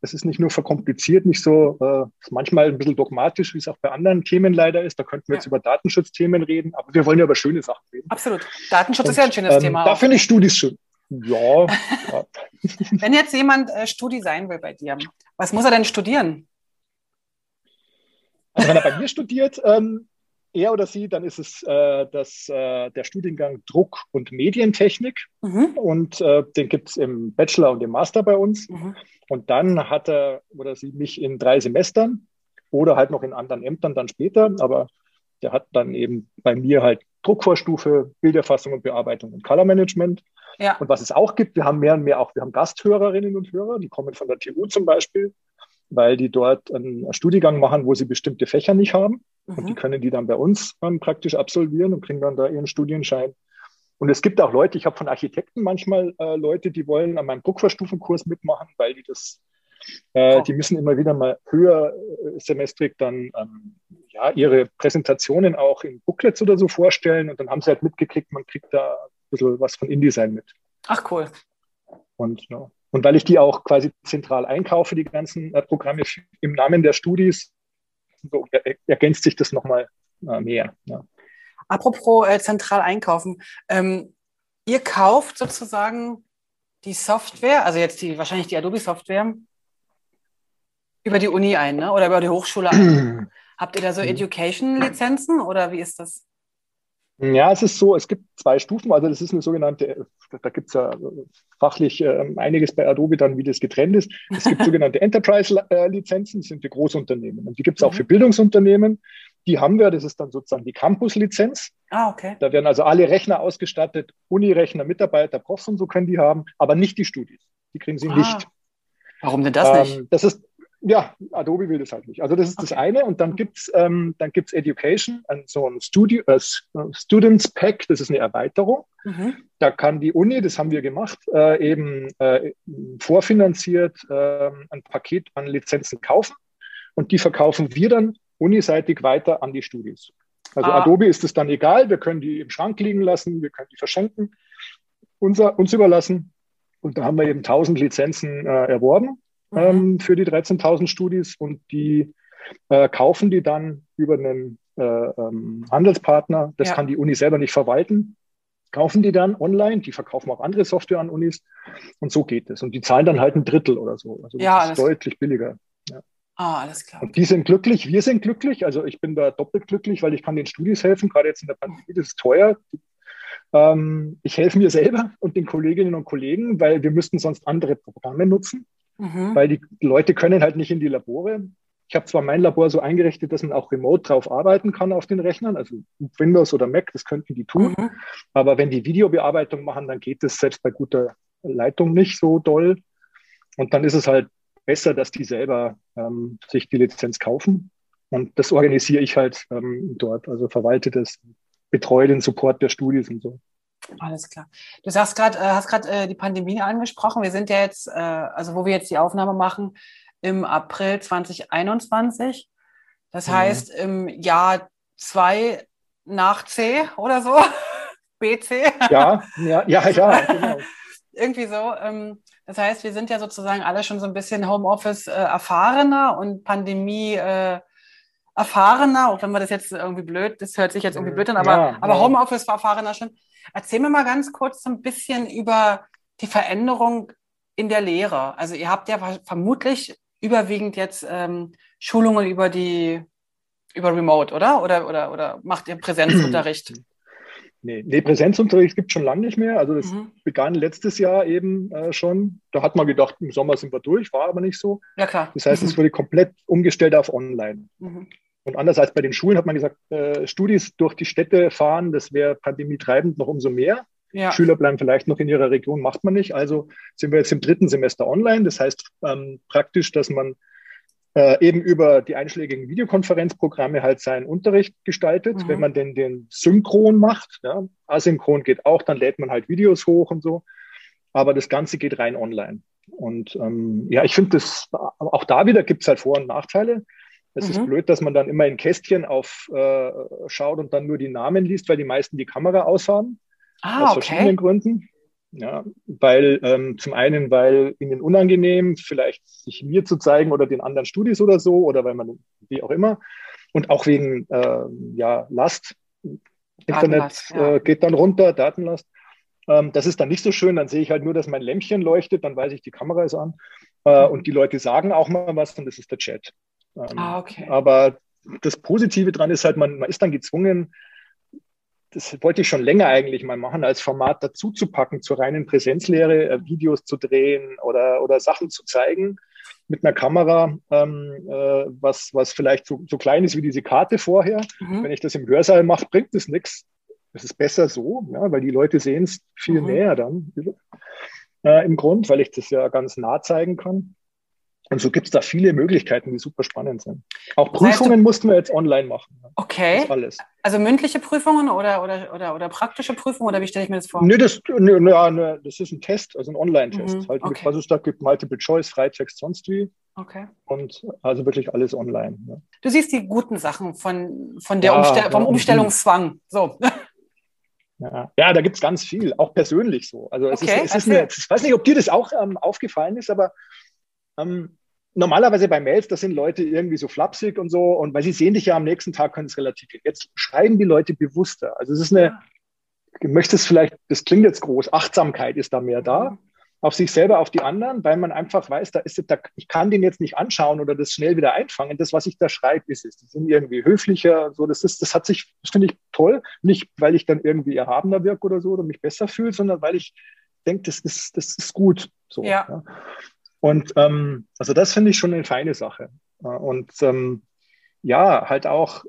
B: Das ist nicht nur verkompliziert, nicht so, äh, ist manchmal ein bisschen dogmatisch, wie es auch bei anderen Themen leider ist. Da könnten wir ja. jetzt über Datenschutzthemen reden, aber wir wollen ja über schöne Sachen reden.
A: Absolut. Datenschutz Und, ist ja ein schönes ähm, Thema.
B: Da finde ich Studis schön. Ja. *laughs*
A: ja. Wenn jetzt jemand äh, Studi sein will bei dir, was muss er denn studieren?
B: Also wenn er bei mir studiert, ähm, er oder sie, dann ist es äh, das, äh, der Studiengang Druck- und Medientechnik. Mhm. Und äh, den gibt es im Bachelor und im Master bei uns. Mhm. Und dann hat er oder sie mich in drei Semestern oder halt noch in anderen Ämtern dann später. Aber der hat dann eben bei mir halt Druckvorstufe, Bilderfassung und Bearbeitung und Color Management. Ja. Und was es auch gibt, wir haben mehr und mehr auch, wir haben Gasthörerinnen und Hörer, die kommen von der TU zum Beispiel, weil die dort einen Studiengang machen, wo sie bestimmte Fächer nicht haben. Mhm. Und die können die dann bei uns ähm, praktisch absolvieren und kriegen dann da ihren Studienschein. Und es gibt auch Leute, ich habe von Architekten manchmal äh, Leute, die wollen an meinem Druckvorstufenkurs mitmachen, weil die das, äh, oh. die müssen immer wieder mal höher äh, semestrig dann ähm, ja, ihre Präsentationen auch in Booklets oder so vorstellen. Und dann haben sie halt mitgekriegt, man kriegt da ein bisschen was von InDesign mit.
A: Ach cool.
B: Und ja. Und weil ich die auch quasi zentral einkaufe, die ganzen äh, Programme im Namen der Studis, so er, ergänzt sich das nochmal äh, mehr. Ja.
A: Apropos äh, zentral einkaufen. Ähm, ihr kauft sozusagen die Software, also jetzt die wahrscheinlich die Adobe-Software, über die Uni ein, ne? Oder über die Hochschule ein. *clears throat* Habt ihr da so Education-Lizenzen oder wie ist das?
B: Ja, es ist so, es gibt zwei Stufen. Also das ist eine sogenannte, da gibt es ja fachlich äh, einiges bei Adobe dann, wie das getrennt ist. Es gibt *laughs* sogenannte Enterprise-Lizenzen, das sind für Großunternehmen. Und die gibt es auch mhm. für Bildungsunternehmen. Die haben wir, das ist dann sozusagen die Campus-Lizenz. Ah, okay. Da werden also alle Rechner ausgestattet, Uni-Rechner, Mitarbeiter, Profs und so können die haben, aber nicht die Studis. Die kriegen sie ah. nicht.
A: Warum denn das ähm, nicht?
B: Das ist, ja, Adobe will das halt nicht. Also das ist okay. das eine. Und dann gibt's ähm, dann gibt's Education, so ein Studio, äh, Students Pack, das ist eine Erweiterung. Mhm. Da kann die Uni, das haben wir gemacht, äh, eben äh, vorfinanziert äh, ein Paket an Lizenzen kaufen. Und die verkaufen wir dann uniseitig weiter an die Studis. Also ah. Adobe ist es dann egal, wir können die im Schrank liegen lassen, wir können die verschenken, unser, uns überlassen. Und da haben wir eben 1000 Lizenzen äh, erworben mhm. ähm, für die 13.000 Studis und die äh, kaufen die dann über einen äh, ähm, Handelspartner. Das ja. kann die Uni selber nicht verwalten. Kaufen die dann online, die verkaufen auch andere Software an Unis und so geht es. Und die zahlen dann halt ein Drittel oder so. Also das ja, ist deutlich billiger. Ja.
A: Ah, alles klar.
B: Und die sind glücklich, wir sind glücklich. Also ich bin da doppelt glücklich, weil ich kann den Studis helfen, gerade jetzt in der Pandemie, das ist teuer. Ähm, ich helfe mir selber und den Kolleginnen und Kollegen, weil wir müssten sonst andere Programme nutzen. Mhm. Weil die Leute können halt nicht in die Labore. Ich habe zwar mein Labor so eingerichtet, dass man auch remote drauf arbeiten kann auf den Rechnern, also Windows oder Mac, das könnten die tun. Mhm. Aber wenn die Videobearbeitung machen, dann geht das selbst bei guter Leitung nicht so doll. Und dann ist es halt besser, dass die selber ähm, sich die Lizenz kaufen. Und das organisiere ich halt ähm, dort, also verwalte das, betreue den Support der Studis und so.
A: Alles klar. Du sagst grad, äh, hast gerade äh, die Pandemie angesprochen. Wir sind ja jetzt, äh, also wo wir jetzt die Aufnahme machen, im April 2021. Das mhm. heißt, im Jahr zwei nach C oder so, *laughs* BC.
B: Ja, ja, ja, ja, genau. *laughs*
A: Irgendwie so. Ähm, das heißt, wir sind ja sozusagen alle schon so ein bisschen Homeoffice äh, erfahrener und Pandemie äh, erfahrener, auch wenn wir das jetzt irgendwie blöd, das hört sich jetzt irgendwie blöd an, aber, ja, aber. Homeoffice erfahrener schon. Erzähl mir mal ganz kurz so ein bisschen über die Veränderung in der Lehre. Also ihr habt ja vermutlich überwiegend jetzt ähm, Schulungen über die über Remote, oder? Oder, oder, oder macht ihr Präsenzunterricht? *clears throat*
B: Nee, nee Präsenzunterricht gibt es schon lange nicht mehr. Also das mhm. begann letztes Jahr eben äh, schon. Da hat man gedacht, im Sommer sind wir durch, war aber nicht so.
A: Ja, klar.
B: Das heißt, mhm. es wurde komplett umgestellt auf Online. Mhm. Und anders als bei den Schulen hat man gesagt, äh, Studis durch die Städte fahren, das wäre pandemietreibend noch umso mehr. Ja. Schüler bleiben vielleicht noch in ihrer Region, macht man nicht. Also sind wir jetzt im dritten Semester online. Das heißt ähm, praktisch, dass man äh, eben über die einschlägigen Videokonferenzprogramme halt seinen Unterricht gestaltet. Mhm. Wenn man den, den synchron macht, ja, asynchron geht auch, dann lädt man halt Videos hoch und so. Aber das Ganze geht rein online. Und ähm, ja, ich finde das, auch da wieder gibt es halt Vor- und Nachteile. Es mhm. ist blöd, dass man dann immer in Kästchen auf äh, schaut und dann nur die Namen liest, weil die meisten die Kamera aushaben.
A: Ah, aus okay.
B: verschiedenen Gründen. Ja, weil ähm, zum einen, weil ihnen unangenehm, vielleicht sich mir zu zeigen oder den anderen Studis oder so, oder weil man, wie auch immer. Und auch wegen äh, ja, Last. Internet ja. äh, geht dann runter, Datenlast. Ähm, das ist dann nicht so schön, dann sehe ich halt nur, dass mein Lämpchen leuchtet, dann weiß ich, die Kamera ist an. Äh, mhm. Und die Leute sagen auch mal was und das ist der Chat.
A: Ähm, ah, okay.
B: Aber das Positive dran ist halt, man, man ist dann gezwungen, das wollte ich schon länger eigentlich mal machen, als Format dazu zu packen, zur reinen Präsenzlehre, äh, Videos zu drehen oder, oder Sachen zu zeigen mit einer Kamera, ähm, äh, was, was vielleicht so, so klein ist wie diese Karte vorher. Mhm. Wenn ich das im Hörsaal mache, bringt es nichts. Es ist besser so, ja, weil die Leute sehen es viel mhm. näher dann äh, im Grund, weil ich das ja ganz nah zeigen kann. Und so gibt es da viele Möglichkeiten, die super spannend sind. Auch Prüfungen heißt, mussten wir jetzt online machen.
A: Okay. alles. Also mündliche Prüfungen oder, oder, oder, oder praktische Prüfungen oder wie stelle ich mir das vor?
B: Nee, das, nee, nee, das ist ein Test, also ein Online-Test. Mhm, halt okay. also es gibt Multiple Choice, Freitext, sonst wie.
A: Okay.
B: Und also wirklich alles online. Ja.
A: Du siehst die guten Sachen von, von der ja, Umstell vom Umstellungszwang. So.
B: Ja, ja da gibt es ganz viel, auch persönlich so. Also es okay, ist, es ist eine, ich weiß nicht, ob dir das auch ähm, aufgefallen ist, aber ähm, normalerweise bei Mails, da sind Leute irgendwie so flapsig und so, und weil sie sehen dich ja am nächsten Tag, können es relativ viel. Jetzt schreiben die Leute bewusster. Also es ist eine, du möchtest vielleicht, das klingt jetzt groß, Achtsamkeit ist da mehr da. Auf sich selber, auf die anderen, weil man einfach weiß, da ist da, ich kann den jetzt nicht anschauen oder das schnell wieder einfangen. Das, was ich da schreibe, ist es. Die sind irgendwie höflicher, so, das ist, das hat sich, das finde ich toll. Nicht, weil ich dann irgendwie erhabener wirke oder so oder mich besser fühle, sondern weil ich denke, das ist, das ist gut. So,
A: ja. ja.
B: Und ähm, also das finde ich schon eine feine Sache. Und ähm, ja, halt auch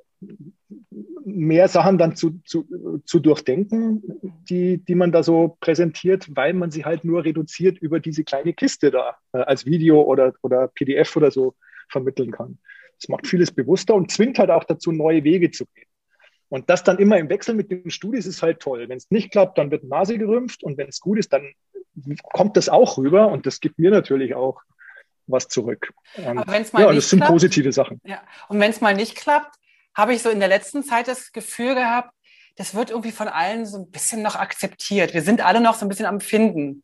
B: mehr Sachen dann zu, zu, zu durchdenken, die, die man da so präsentiert, weil man sie halt nur reduziert über diese kleine Kiste da äh, als Video oder, oder PDF oder so vermitteln kann. Das macht vieles bewusster und zwingt halt auch dazu, neue Wege zu gehen. Und das dann immer im Wechsel mit den Studis ist halt toll. Wenn es nicht klappt, dann wird Nase gerümpft und wenn es gut ist, dann kommt das auch rüber und das gibt mir natürlich auch was zurück.
A: Aber wenn's mal
B: ja, das sind klappt, positive Sachen.
A: Ja. Und wenn es mal nicht klappt, habe ich so in der letzten Zeit das Gefühl gehabt, das wird irgendwie von allen so ein bisschen noch akzeptiert. Wir sind alle noch so ein bisschen am Finden.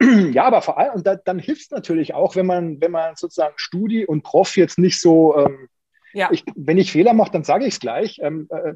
B: Ja, aber vor allem, und da, dann hilft es natürlich auch, wenn man, wenn man sozusagen Studi und Prof jetzt nicht so, ähm, ja. ich, wenn ich Fehler mache, dann sage ich es gleich. Ähm, äh,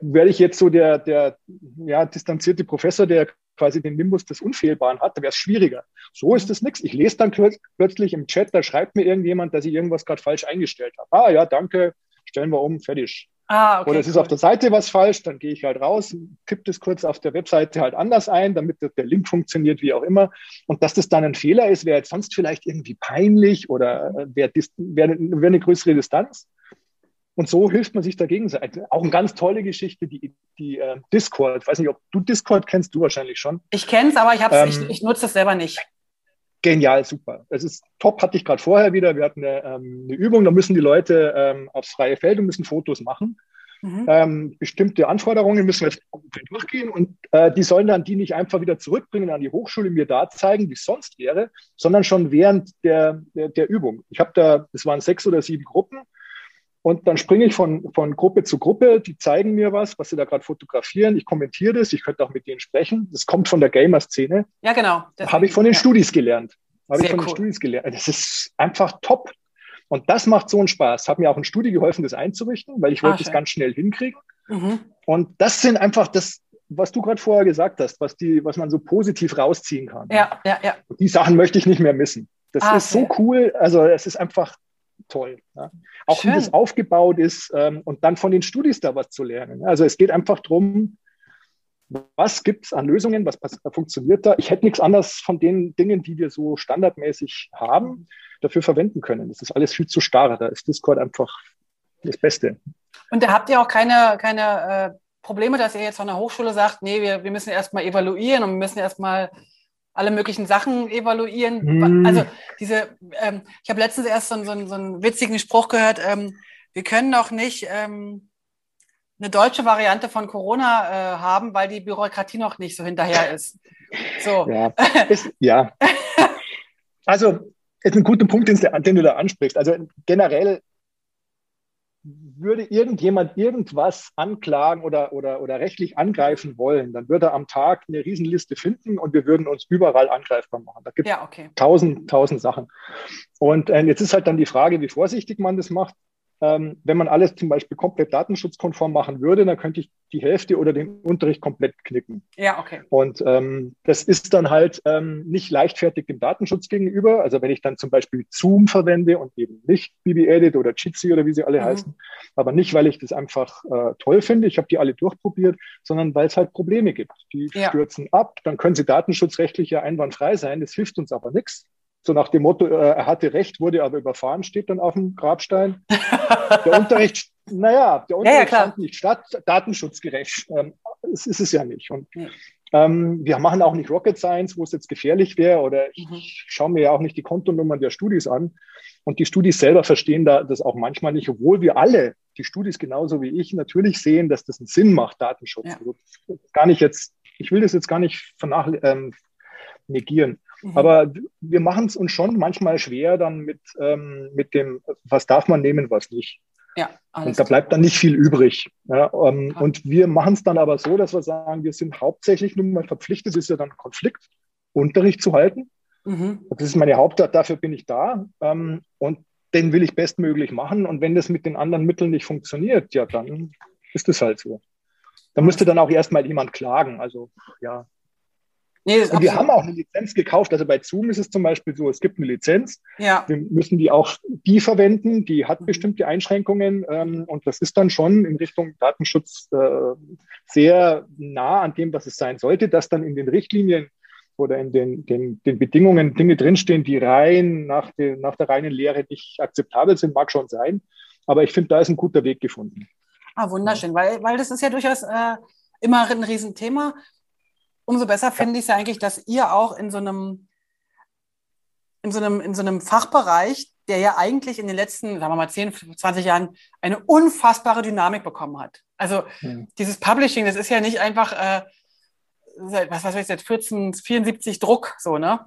B: werde ich jetzt so der, der ja, distanzierte Professor, der quasi den Nimbus des Unfehlbaren hat, dann wäre es schwieriger. So ist es nichts. Ich lese dann plötzlich im Chat, da schreibt mir irgendjemand, dass ich irgendwas gerade falsch eingestellt habe. Ah ja, danke, stellen wir um, fertig. Ah, okay, Oder es cool. ist auf der Seite was falsch, dann gehe ich halt raus, tippe das kurz auf der Webseite halt anders ein, damit der Link funktioniert, wie auch immer. Und dass das dann ein Fehler ist, wäre jetzt sonst vielleicht irgendwie peinlich oder wäre wär, wär eine größere Distanz. Und so hilft man sich dagegen. Auch eine ganz tolle Geschichte, die, die äh, Discord. Ich weiß nicht, ob du Discord kennst, du wahrscheinlich schon.
A: Ich kenne es, aber ich, ähm, ich, ich nutze es selber nicht.
B: Genial, super. Es ist top, hatte ich gerade vorher wieder. Wir hatten eine, ähm, eine, Übung, da müssen die Leute ähm, aufs freie Feld und müssen Fotos machen. Mhm. Ähm, bestimmte Anforderungen müssen wir jetzt durchgehen und äh, die sollen dann die nicht einfach wieder zurückbringen an die Hochschule, mir da zeigen, wie es sonst wäre, sondern schon während der, der, der Übung. Ich habe da, es waren sechs oder sieben Gruppen und dann springe ich von, von Gruppe zu Gruppe, die zeigen mir was, was sie da gerade fotografieren. Ich kommentiere das, ich könnte auch mit denen sprechen. Das kommt von der Gamer-Szene.
A: Ja, genau.
B: Habe ich von den ja. Studis gelernt. Habe ich von cool. den Studis gelernt. Das ist einfach top. Und das macht so einen Spaß. Hat mir auch ein Studi geholfen, das einzurichten, weil ich ah, wollte es ganz schnell hinkriegen. Mhm. Und das sind einfach das, was du gerade vorher gesagt hast, was, die, was man so positiv rausziehen kann.
A: Ja, ja, ja.
B: Die Sachen möchte ich nicht mehr missen. Das ah, ist so cool. Also es ist einfach toll. Ja. Auch Schön. wie das aufgebaut ist ähm, und dann von den Studis da was zu lernen. Also es geht einfach darum, was gibt es an Lösungen, was funktioniert da. Ich hätte nichts anderes von den Dingen, die wir so standardmäßig haben, dafür verwenden können. Das ist alles viel zu starr. Da ist Discord einfach das Beste.
A: Und da habt ihr auch keine, keine äh, Probleme, dass ihr jetzt von der Hochschule sagt, nee, wir, wir müssen erstmal evaluieren und wir müssen erstmal alle möglichen Sachen evaluieren. Hm. Also diese, ähm, ich habe letztens erst so, so, so, einen witzigen Spruch gehört, ähm, wir können doch nicht ähm, eine deutsche Variante von Corona äh, haben, weil die Bürokratie noch nicht so hinterher ist. So.
B: Ja, *laughs* ist, ja. also ist ein guter Punkt, den, den du da ansprichst. Also generell würde irgendjemand irgendwas anklagen oder, oder, oder rechtlich angreifen wollen, dann würde er am Tag eine Riesenliste finden und wir würden uns überall angreifbar machen. Da gibt es ja, okay. tausend, tausend Sachen. Und äh, jetzt ist halt dann die Frage, wie vorsichtig man das macht. Ähm, wenn man alles zum Beispiel komplett datenschutzkonform machen würde, dann könnte ich die Hälfte oder den Unterricht komplett knicken.
A: Ja, okay.
B: Und ähm, das ist dann halt ähm, nicht leichtfertig dem Datenschutz gegenüber. Also wenn ich dann zum Beispiel Zoom verwende und eben nicht BB-Edit oder Jitsi oder wie sie alle mhm. heißen, aber nicht, weil ich das einfach äh, toll finde, ich habe die alle durchprobiert, sondern weil es halt Probleme gibt. Die ja. stürzen ab, dann können sie datenschutzrechtlich ja einwandfrei sein, das hilft uns aber nichts. So nach dem Motto, äh, er hatte recht, wurde aber überfahren, steht dann auf dem Grabstein. *laughs* Der Unterricht, naja, der Unterricht ja, ja, fand nicht statt, datenschutzgerecht. Ähm, das ist es ja nicht. Und ja. ähm, wir machen auch nicht Rocket Science, wo es jetzt gefährlich wäre, oder ich mhm. schaue mir ja auch nicht die Kontonummern der Studis an. Und die Studis selber verstehen da das auch manchmal nicht, obwohl wir alle, die Studis genauso wie ich, natürlich sehen, dass das einen Sinn macht, Datenschutz. Also gar nicht jetzt, ich will das jetzt gar nicht vernach, ähm, negieren. Mhm. Aber wir machen es uns schon manchmal schwer dann mit, ähm, mit dem, was darf man nehmen, was nicht. Ja, und da bleibt dann nicht viel übrig. Ja, ähm, und wir machen es dann aber so, dass wir sagen, wir sind hauptsächlich nun mal verpflichtet, ist ja dann Konflikt, Unterricht zu halten. Mhm. Das ist meine Hauptart, dafür bin ich da. Ähm, und den will ich bestmöglich machen. Und wenn das mit den anderen Mitteln nicht funktioniert, ja, dann ist es halt so. Da müsste dann auch erstmal jemand klagen. Also ja, Nee, und wir haben auch eine Lizenz gekauft. Also bei Zoom ist es zum Beispiel so, es gibt eine Lizenz. Ja. Wir müssen die auch die verwenden. Die hat mhm. bestimmte Einschränkungen. Ähm, und das ist dann schon in Richtung Datenschutz äh, sehr nah an dem, was es sein sollte, dass dann in den Richtlinien oder in den, den, den Bedingungen Dinge drinstehen, die rein nach, den, nach der reinen Lehre nicht akzeptabel sind, mag schon sein. Aber ich finde, da ist ein guter Weg gefunden.
A: Ah, wunderschön, weil, weil das ist ja durchaus äh, immer ein Riesenthema umso besser finde ich es ja eigentlich, dass ihr auch in so einem, in so einem, in so einem Fachbereich, der ja eigentlich in den letzten, sagen wir mal, 10, 20 Jahren eine unfassbare Dynamik bekommen hat. Also mhm. dieses Publishing, das ist ja nicht einfach, äh, was weiß ich jetzt, 1474 Druck, so, ne?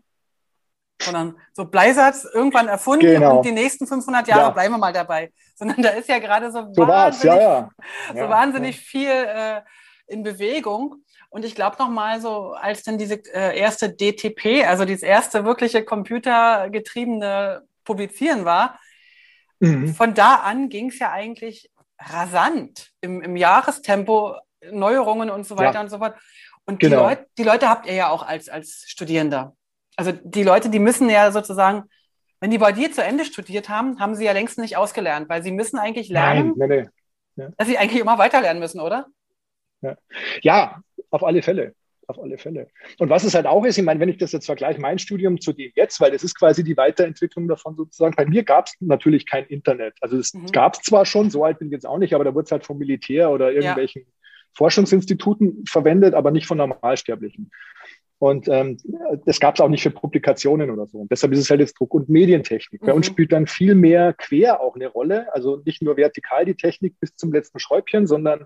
A: Sondern so Bleisatz irgendwann erfunden genau. und die nächsten 500 Jahre ja. bleiben wir mal dabei. Sondern da ist ja gerade so,
B: so wahnsinnig, ja, ja.
A: so wahnsinnig viel äh, in Bewegung. Und ich glaube noch mal so, als dann diese äh, erste DTP, also dieses erste wirkliche computergetriebene Publizieren war, mhm. von da an ging es ja eigentlich rasant im, im Jahrestempo, Neuerungen und so weiter ja. und so fort. Und genau. die, Leut, die Leute habt ihr ja auch als, als Studierender. Also die Leute, die müssen ja sozusagen, wenn die bei dir zu Ende studiert haben, haben sie ja längst nicht ausgelernt, weil sie müssen eigentlich lernen, nein, nein, nein. Ja. Dass sie eigentlich immer weiterlernen müssen, oder?
B: Ja. Auf alle Fälle. Auf alle Fälle. Und was es halt auch ist, ich meine, wenn ich das jetzt vergleiche, mein Studium zu dem jetzt, weil das ist quasi die Weiterentwicklung davon sozusagen. Bei mir gab es natürlich kein Internet. Also es mhm. gab es zwar schon, so alt bin ich jetzt auch nicht, aber da wurde es halt vom Militär oder irgendwelchen ja. Forschungsinstituten verwendet, aber nicht von Normalsterblichen. Und ähm, das gab es auch nicht für Publikationen oder so. Und deshalb ist es halt jetzt Druck- und Medientechnik. Mhm. Bei uns mhm. spielt dann viel mehr quer auch eine Rolle. Also nicht nur vertikal die Technik bis zum letzten Schräubchen, sondern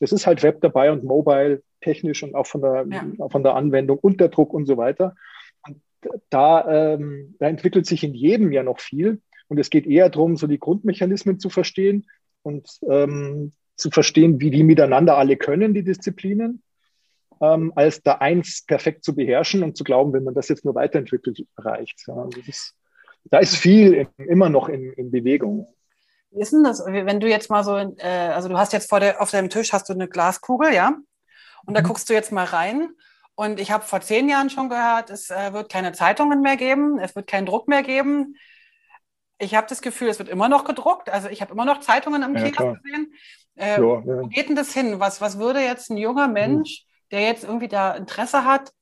B: es ist halt Web dabei und Mobile technisch und auch von der, ja. von der Anwendung und der Druck und so weiter. Und da, ähm, da entwickelt sich in jedem ja noch viel. Und es geht eher darum, so die Grundmechanismen zu verstehen und ähm, zu verstehen, wie die miteinander alle können, die Disziplinen ähm, als da eins perfekt zu beherrschen und zu glauben, wenn man das jetzt nur weiterentwickelt, reicht. Ja, da ist viel in, immer noch in, in, Bewegung.
A: Wie ist denn das, wenn du jetzt mal so, äh, also du hast jetzt vor der, auf deinem Tisch hast du eine Glaskugel, ja? Und da mhm. guckst du jetzt mal rein. Und ich habe vor zehn Jahren schon gehört, es äh, wird keine Zeitungen mehr geben, es wird keinen Druck mehr geben. Ich habe das Gefühl, es wird immer noch gedruckt. Also ich habe immer noch Zeitungen im ja, Kiosk gesehen. Äh, ja, ja. Wo geht denn das hin? Was, was würde jetzt ein junger mhm. Mensch der jetzt irgendwie da Interesse hat,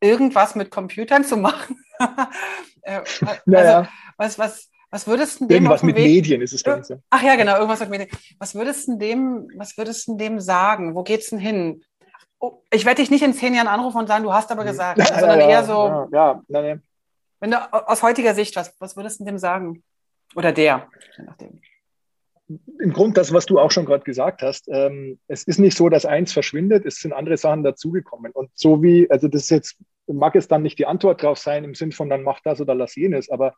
A: irgendwas mit Computern zu machen. *laughs* äh, also, naja. was, was, was würdest du dem
B: Irgendwas mit Weg, Medien ist es dann
A: so. Ach ja, genau, irgendwas mit Medien. Was würdest du dem, was würdest du dem sagen? Wo geht's denn hin? Oh, ich werde dich nicht in zehn Jahren anrufen und sagen, du hast aber gesagt, *laughs* ja, sondern ja, eher so. Ja, ja, nein, nein. Wenn du aus heutiger Sicht, was, was würdest du dem sagen? Oder der, je nachdem
B: im Grund das, was du auch schon gerade gesagt hast. Ähm, es ist nicht so, dass eins verschwindet, es sind andere Sachen dazugekommen. Und so wie, also das ist jetzt, mag es dann nicht die Antwort drauf sein im Sinn von dann mach das oder lass jenes, aber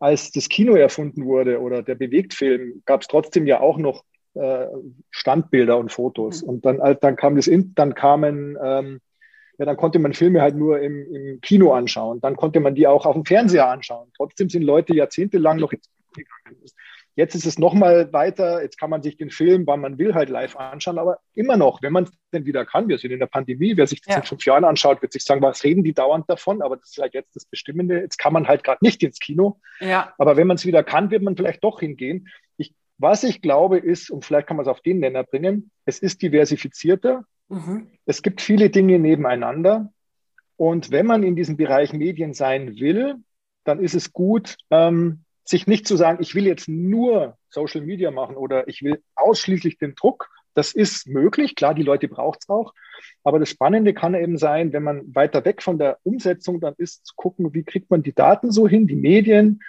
B: als das Kino erfunden wurde oder der Bewegtfilm, gab es trotzdem ja auch noch äh, Standbilder und Fotos. Mhm. Und dann, dann kam das, dann kamen, ähm, ja, dann konnte man Filme halt nur im, im Kino anschauen. Dann konnte man die auch auf dem Fernseher anschauen. Trotzdem sind Leute jahrzehntelang noch. Jetzt ist es nochmal weiter. Jetzt kann man sich den Film, wann man will, halt live anschauen. Aber immer noch, wenn man es denn wieder kann, wir sind in der Pandemie, wer sich das ja. in fünf Jahren anschaut, wird sich sagen, was reden die dauernd davon? Aber das ist halt jetzt das Bestimmende. Jetzt kann man halt gerade nicht ins Kino. Ja. Aber wenn man es wieder kann, wird man vielleicht doch hingehen. Ich, was ich glaube ist, und vielleicht kann man es auf den Nenner bringen, es ist diversifizierter. Mhm. Es gibt viele Dinge nebeneinander. Und wenn man in diesem Bereich Medien sein will, dann ist es gut, ähm, sich nicht zu sagen, ich will jetzt nur Social Media machen oder ich will ausschließlich den Druck. Das ist möglich, klar, die Leute braucht es auch. Aber das Spannende kann eben sein, wenn man weiter weg von der Umsetzung dann ist, zu gucken, wie kriegt man die Daten so hin, die Medien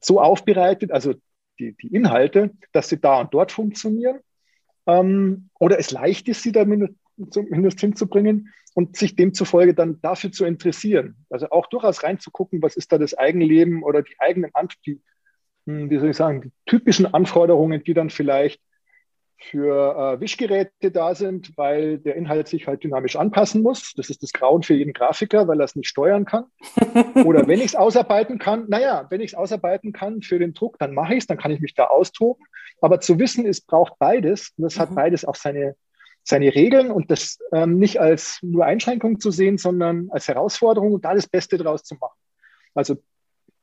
B: so aufbereitet, also die, die Inhalte, dass sie da und dort funktionieren. Ähm, oder es leicht ist, sie da zumindest hinzubringen und sich demzufolge dann dafür zu interessieren. Also auch durchaus reinzugucken, was ist da das Eigenleben oder die eigenen, die, hm, wie soll ich sagen, die typischen Anforderungen, die dann vielleicht für äh, Wischgeräte da sind, weil der Inhalt sich halt dynamisch anpassen muss. Das ist das Grauen für jeden Grafiker, weil er es nicht steuern kann. *laughs* Oder wenn ich es ausarbeiten kann, naja, wenn ich es ausarbeiten kann für den Druck, dann mache ich es, dann kann ich mich da austoben. Aber zu wissen, es braucht beides. Und das mhm. hat beides auch seine, seine Regeln und das ähm, nicht als nur Einschränkung zu sehen, sondern als Herausforderung und da das Beste draus zu machen. Also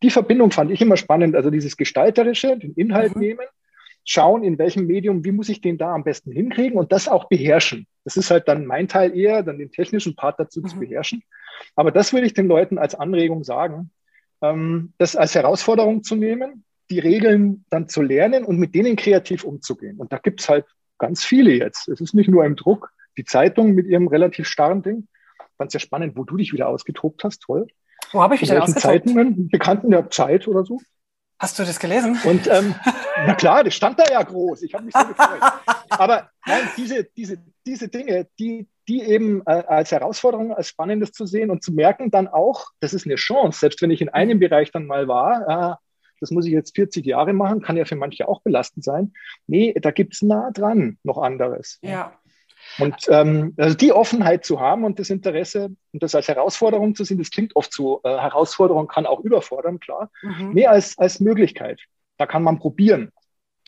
B: die Verbindung fand ich immer spannend. Also dieses Gestalterische, den Inhalt mhm. nehmen, schauen, in welchem Medium, wie muss ich den da am besten hinkriegen und das auch beherrschen. Das ist halt dann mein Teil eher, dann den technischen Part dazu mhm. zu beherrschen. Aber das würde ich den Leuten als Anregung sagen, ähm, das als Herausforderung zu nehmen, die Regeln dann zu lernen und mit denen kreativ umzugehen. Und da gibt's halt ganz viele jetzt. Es ist nicht nur im Druck. Die Zeitung mit ihrem relativ starren Ding. Fand sehr spannend, wo du dich wieder ausgedruckt hast. Toll.
A: Wo habe ich mich denn
B: ausgedruckt? Zeitungen, Bekannten der Zeit oder so.
A: Hast du das gelesen?
B: Und ähm, *laughs* na klar, das stand da ja groß. Ich habe mich so gefreut. *laughs* Aber nein, diese, diese, diese Dinge, die, die eben äh, als Herausforderung, als Spannendes zu sehen und zu merken dann auch, das ist eine Chance, selbst wenn ich in einem Bereich dann mal war, äh, das muss ich jetzt 40 Jahre machen, kann ja für manche auch belastend sein. Nee, da gibt es nah dran noch anderes.
A: Ja.
B: Und ähm, also die Offenheit zu haben und das Interesse und das als Herausforderung zu sehen, das klingt oft so, äh, Herausforderung kann auch überfordern, klar. Mhm. Nee, als, als Möglichkeit. Da kann man probieren.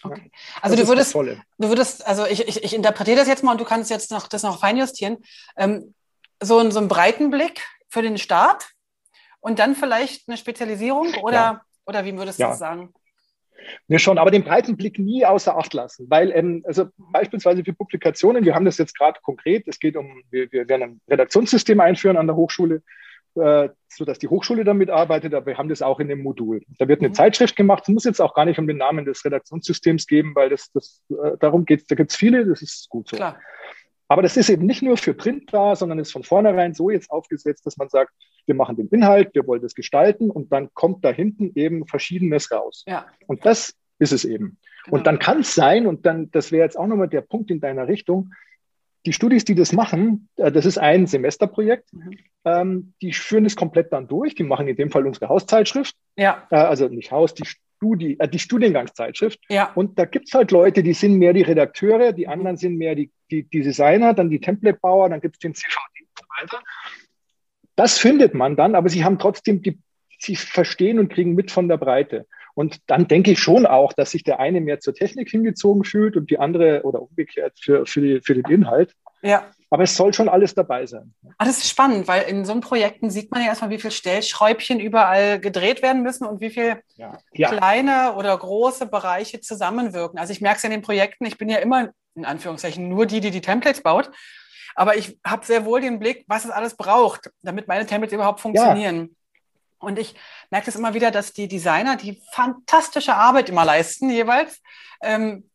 A: Okay. Also das du würdest, du würdest, also ich, ich, ich interpretiere das jetzt mal und du kannst jetzt noch das noch feinjustieren. Ähm, so, so einen breiten Blick für den Start und dann vielleicht eine Spezialisierung oder? Ja. Oder wie würdest du ja. das sagen?
B: Wir schon, aber den breiten Blick nie außer Acht lassen, weil ähm, also beispielsweise für Publikationen, wir haben das jetzt gerade konkret, es geht um, wir, wir werden ein Redaktionssystem einführen an der Hochschule, äh, sodass die Hochschule damit arbeitet, aber wir haben das auch in dem Modul. Da wird eine mhm. Zeitschrift gemacht, es muss jetzt auch gar nicht um den Namen des Redaktionssystems geben, weil das, das äh, darum geht da gibt es viele, das ist gut so. Klar. Aber das ist eben nicht nur für Print da, sondern ist von vornherein so jetzt aufgesetzt, dass man sagt, wir machen den Inhalt, wir wollen das gestalten und dann kommt da hinten eben Verschiedenes raus. Ja. Und das ist es eben. Genau. Und dann kann es sein, und dann, das wäre jetzt auch nochmal der Punkt in deiner Richtung, die Studis, die das machen, äh, das ist ein Semesterprojekt, mhm. ähm, die führen das komplett dann durch. Die machen in dem Fall unsere Hauszeitschrift. Ja. Äh, also nicht Haus, die Studi äh, die Studiengangszeitschrift. Ja. Und da gibt es halt Leute, die sind mehr die Redakteure, die anderen sind mehr die, die, die Designer, dann die Templatebauer, dann gibt es den CVD und so weiter. Das findet man dann, aber sie haben trotzdem die, sie verstehen und kriegen mit von der Breite. Und dann denke ich schon auch, dass sich der eine mehr zur Technik hingezogen fühlt und die andere oder umgekehrt für, für, die, für den Inhalt. Ja. Aber es soll schon alles dabei sein.
A: Ah, das ist spannend, weil in so Projekten sieht man ja erstmal, wie viele Stellschräubchen überall gedreht werden müssen und wie viele ja. ja. kleine oder große Bereiche zusammenwirken. Also ich merke es in den Projekten, ich bin ja immer in Anführungszeichen nur die, die die Templates baut. Aber ich habe sehr wohl den Blick, was es alles braucht, damit meine Templates überhaupt funktionieren. Ja. Und ich merke es immer wieder, dass die Designer die fantastische Arbeit immer leisten, jeweils. Ähm,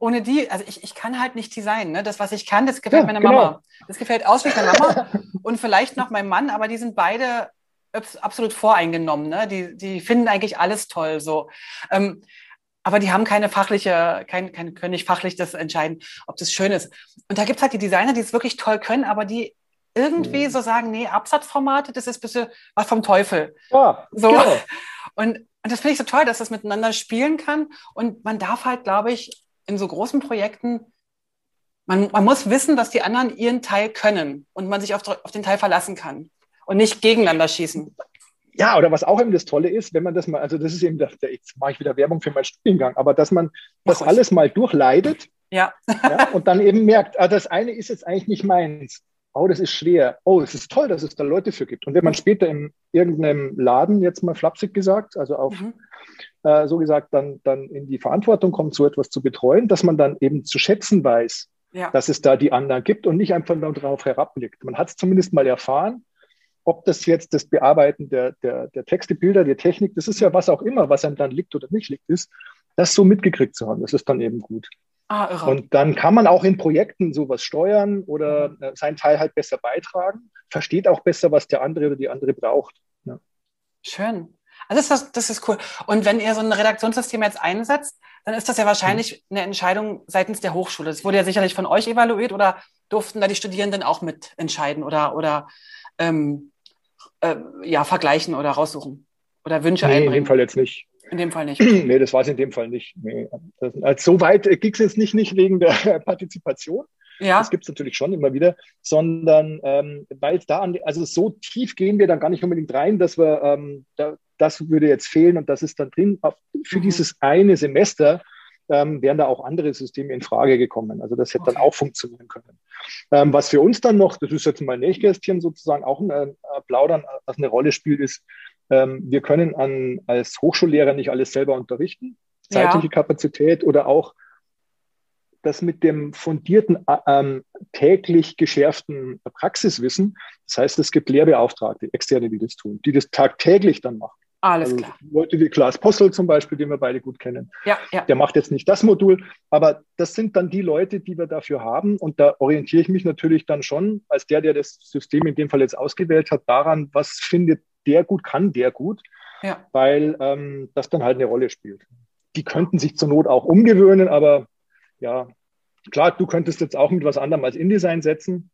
A: ohne die, also ich, ich kann halt nicht designen. Ne? Das, was ich kann, das gefällt ja, meiner genau. Mama. Das gefällt ausschließlich meiner Mama *laughs* und vielleicht noch meinem Mann, aber die sind beide absolut voreingenommen. Ne? Die, die finden eigentlich alles toll so. Ähm, aber die haben keine fachliche, kein, kein, können nicht fachlich das entscheiden, ob das schön ist. Und da gibt es halt die Designer, die es wirklich toll können, aber die irgendwie mhm. so sagen, nee, Absatzformate, das ist ein bisschen was vom Teufel. Ja, so. Genau. Und, und das finde ich so toll, dass das miteinander spielen kann. Und man darf halt, glaube ich, in so großen Projekten, man, man muss wissen, dass die anderen ihren Teil können und man sich auf, auf den Teil verlassen kann und nicht gegeneinander schießen.
B: Ja, oder was auch eben das Tolle ist, wenn man das mal, also das ist eben, der, jetzt mache ich wieder Werbung für meinen Studiengang, aber dass man das alles mal durchleidet ja. ja. und dann eben merkt, ah, das eine ist jetzt eigentlich nicht meins. Oh, das ist schwer. Oh, es ist toll, dass es da Leute für gibt. Und wenn man später in irgendeinem Laden, jetzt mal flapsig gesagt, also auf mhm äh, so gesagt, dann, dann in die Verantwortung kommt, so etwas zu betreuen, dass man dann eben zu schätzen weiß, ja. dass es da die anderen gibt und nicht einfach nur darauf herabblickt. Man hat es zumindest mal erfahren, ob das jetzt das Bearbeiten der, der, der Texte, Bilder, der Technik, das ist ja was auch immer, was einem dann liegt oder nicht liegt, ist, das so mitgekriegt zu haben. Das ist dann eben gut. Ah, und dann kann man auch in Projekten sowas steuern oder mhm. äh, seinen Teil halt besser beitragen, versteht auch besser, was der andere oder die andere braucht. Ja.
A: Schön. Also das ist, das ist cool. Und wenn ihr so ein Redaktionssystem jetzt einsetzt, dann ist das ja wahrscheinlich eine Entscheidung seitens der Hochschule. Das wurde ja sicherlich von euch evaluiert oder durften da die Studierenden auch mit entscheiden oder, oder ähm, äh, ja, vergleichen oder raussuchen oder Wünsche
B: nee,
A: einbringen?
B: In dem Fall jetzt nicht.
A: In dem Fall nicht. *clears throat*
B: nee, das war es in dem Fall nicht. Nee. Das, also so weit ging es jetzt nicht, nicht wegen der *laughs* Partizipation. Ja. Das gibt es natürlich schon immer wieder, sondern ähm, weil es da an, also so tief gehen wir dann gar nicht unbedingt rein, dass wir ähm, da, das würde jetzt fehlen und das ist dann drin. Für mhm. dieses eine Semester ähm, wären da auch andere Systeme in Frage gekommen. Also das hätte okay. dann auch funktionieren können. Ähm, was für uns dann noch, das ist jetzt mal Nächkästchen sozusagen auch ein äh, Plaudern, was eine Rolle spielt, ist, ähm, wir können an, als Hochschullehrer nicht alles selber unterrichten, zeitliche ja. Kapazität oder auch das mit dem fundierten, äh, ähm, täglich geschärften Praxiswissen. Das heißt, es gibt Lehrbeauftragte, Externe, die das tun, die das tagtäglich dann machen.
A: Alles also klar.
B: Leute wie Klaas Postel zum Beispiel, den wir beide gut kennen. Ja, ja. Der macht jetzt nicht das Modul, aber das sind dann die Leute, die wir dafür haben. Und da orientiere ich mich natürlich dann schon als der, der das System in dem Fall jetzt ausgewählt hat, daran, was findet der gut, kann der gut, ja. weil ähm, das dann halt eine Rolle spielt. Die könnten sich zur Not auch umgewöhnen, aber ja, klar, du könntest jetzt auch mit was anderem als InDesign setzen.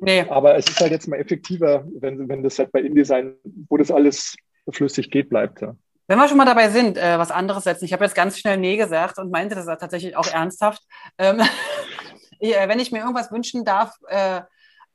B: Nee. Aber es ist halt jetzt mal effektiver, wenn, wenn das halt bei InDesign, wo das alles flüssig geht, bleibt. Ja.
A: Wenn wir schon mal dabei sind, äh, was anderes setzen. Ich habe jetzt ganz schnell Nee gesagt und meinte das tatsächlich auch ernsthaft. Ähm, *laughs* äh, wenn ich mir irgendwas wünschen darf, äh,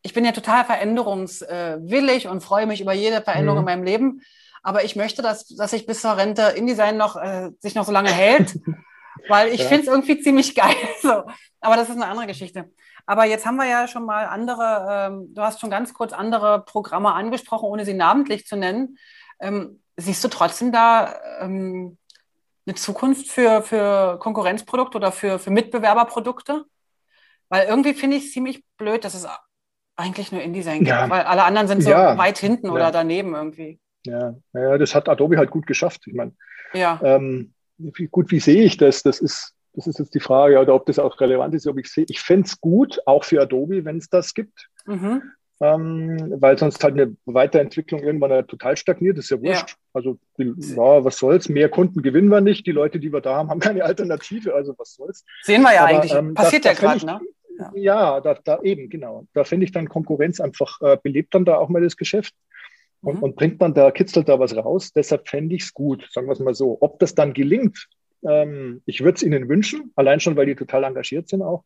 A: ich bin ja total veränderungswillig und freue mich über jede Veränderung mhm. in meinem Leben. Aber ich möchte, dass, dass sich bis zur Rente InDesign noch, äh, sich noch so lange hält, *laughs* weil ich ja. finde es irgendwie ziemlich geil. *laughs* So. Aber das ist eine andere Geschichte. Aber jetzt haben wir ja schon mal andere, ähm, du hast schon ganz kurz andere Programme angesprochen, ohne sie namentlich zu nennen. Ähm, siehst du trotzdem da ähm, eine Zukunft für, für Konkurrenzprodukte oder für, für Mitbewerberprodukte? Weil irgendwie finde ich es ziemlich blöd, dass es eigentlich nur InDesign gibt, ja. weil alle anderen sind so ja. weit hinten ja. oder daneben irgendwie.
B: Ja. ja, das hat Adobe halt gut geschafft. Ich meine, ja. ähm, wie gut, wie sehe ich das? Das ist, das ist jetzt die Frage, oder ob das auch relevant ist, ob ich sehe. Ich fände es gut, auch für Adobe, wenn es das gibt. Mhm ähm, weil sonst halt eine Weiterentwicklung irgendwann halt total stagniert, das ist ja wurscht. Ja. Also ja, was soll's, mehr Kunden gewinnen wir nicht, die Leute, die wir da haben, haben keine Alternative, also was soll's.
A: Sehen wir ja Aber, eigentlich, ähm, passiert da, ja gerade, ne?
B: Ja, ja da, da, eben, genau. Da finde ich dann Konkurrenz einfach, äh, belebt dann da auch mal das Geschäft und, mhm. und bringt dann da, kitzelt da was raus. Deshalb fände ich es gut, sagen wir es mal so. Ob das dann gelingt, ähm, ich würde es ihnen wünschen, allein schon, weil die total engagiert sind auch.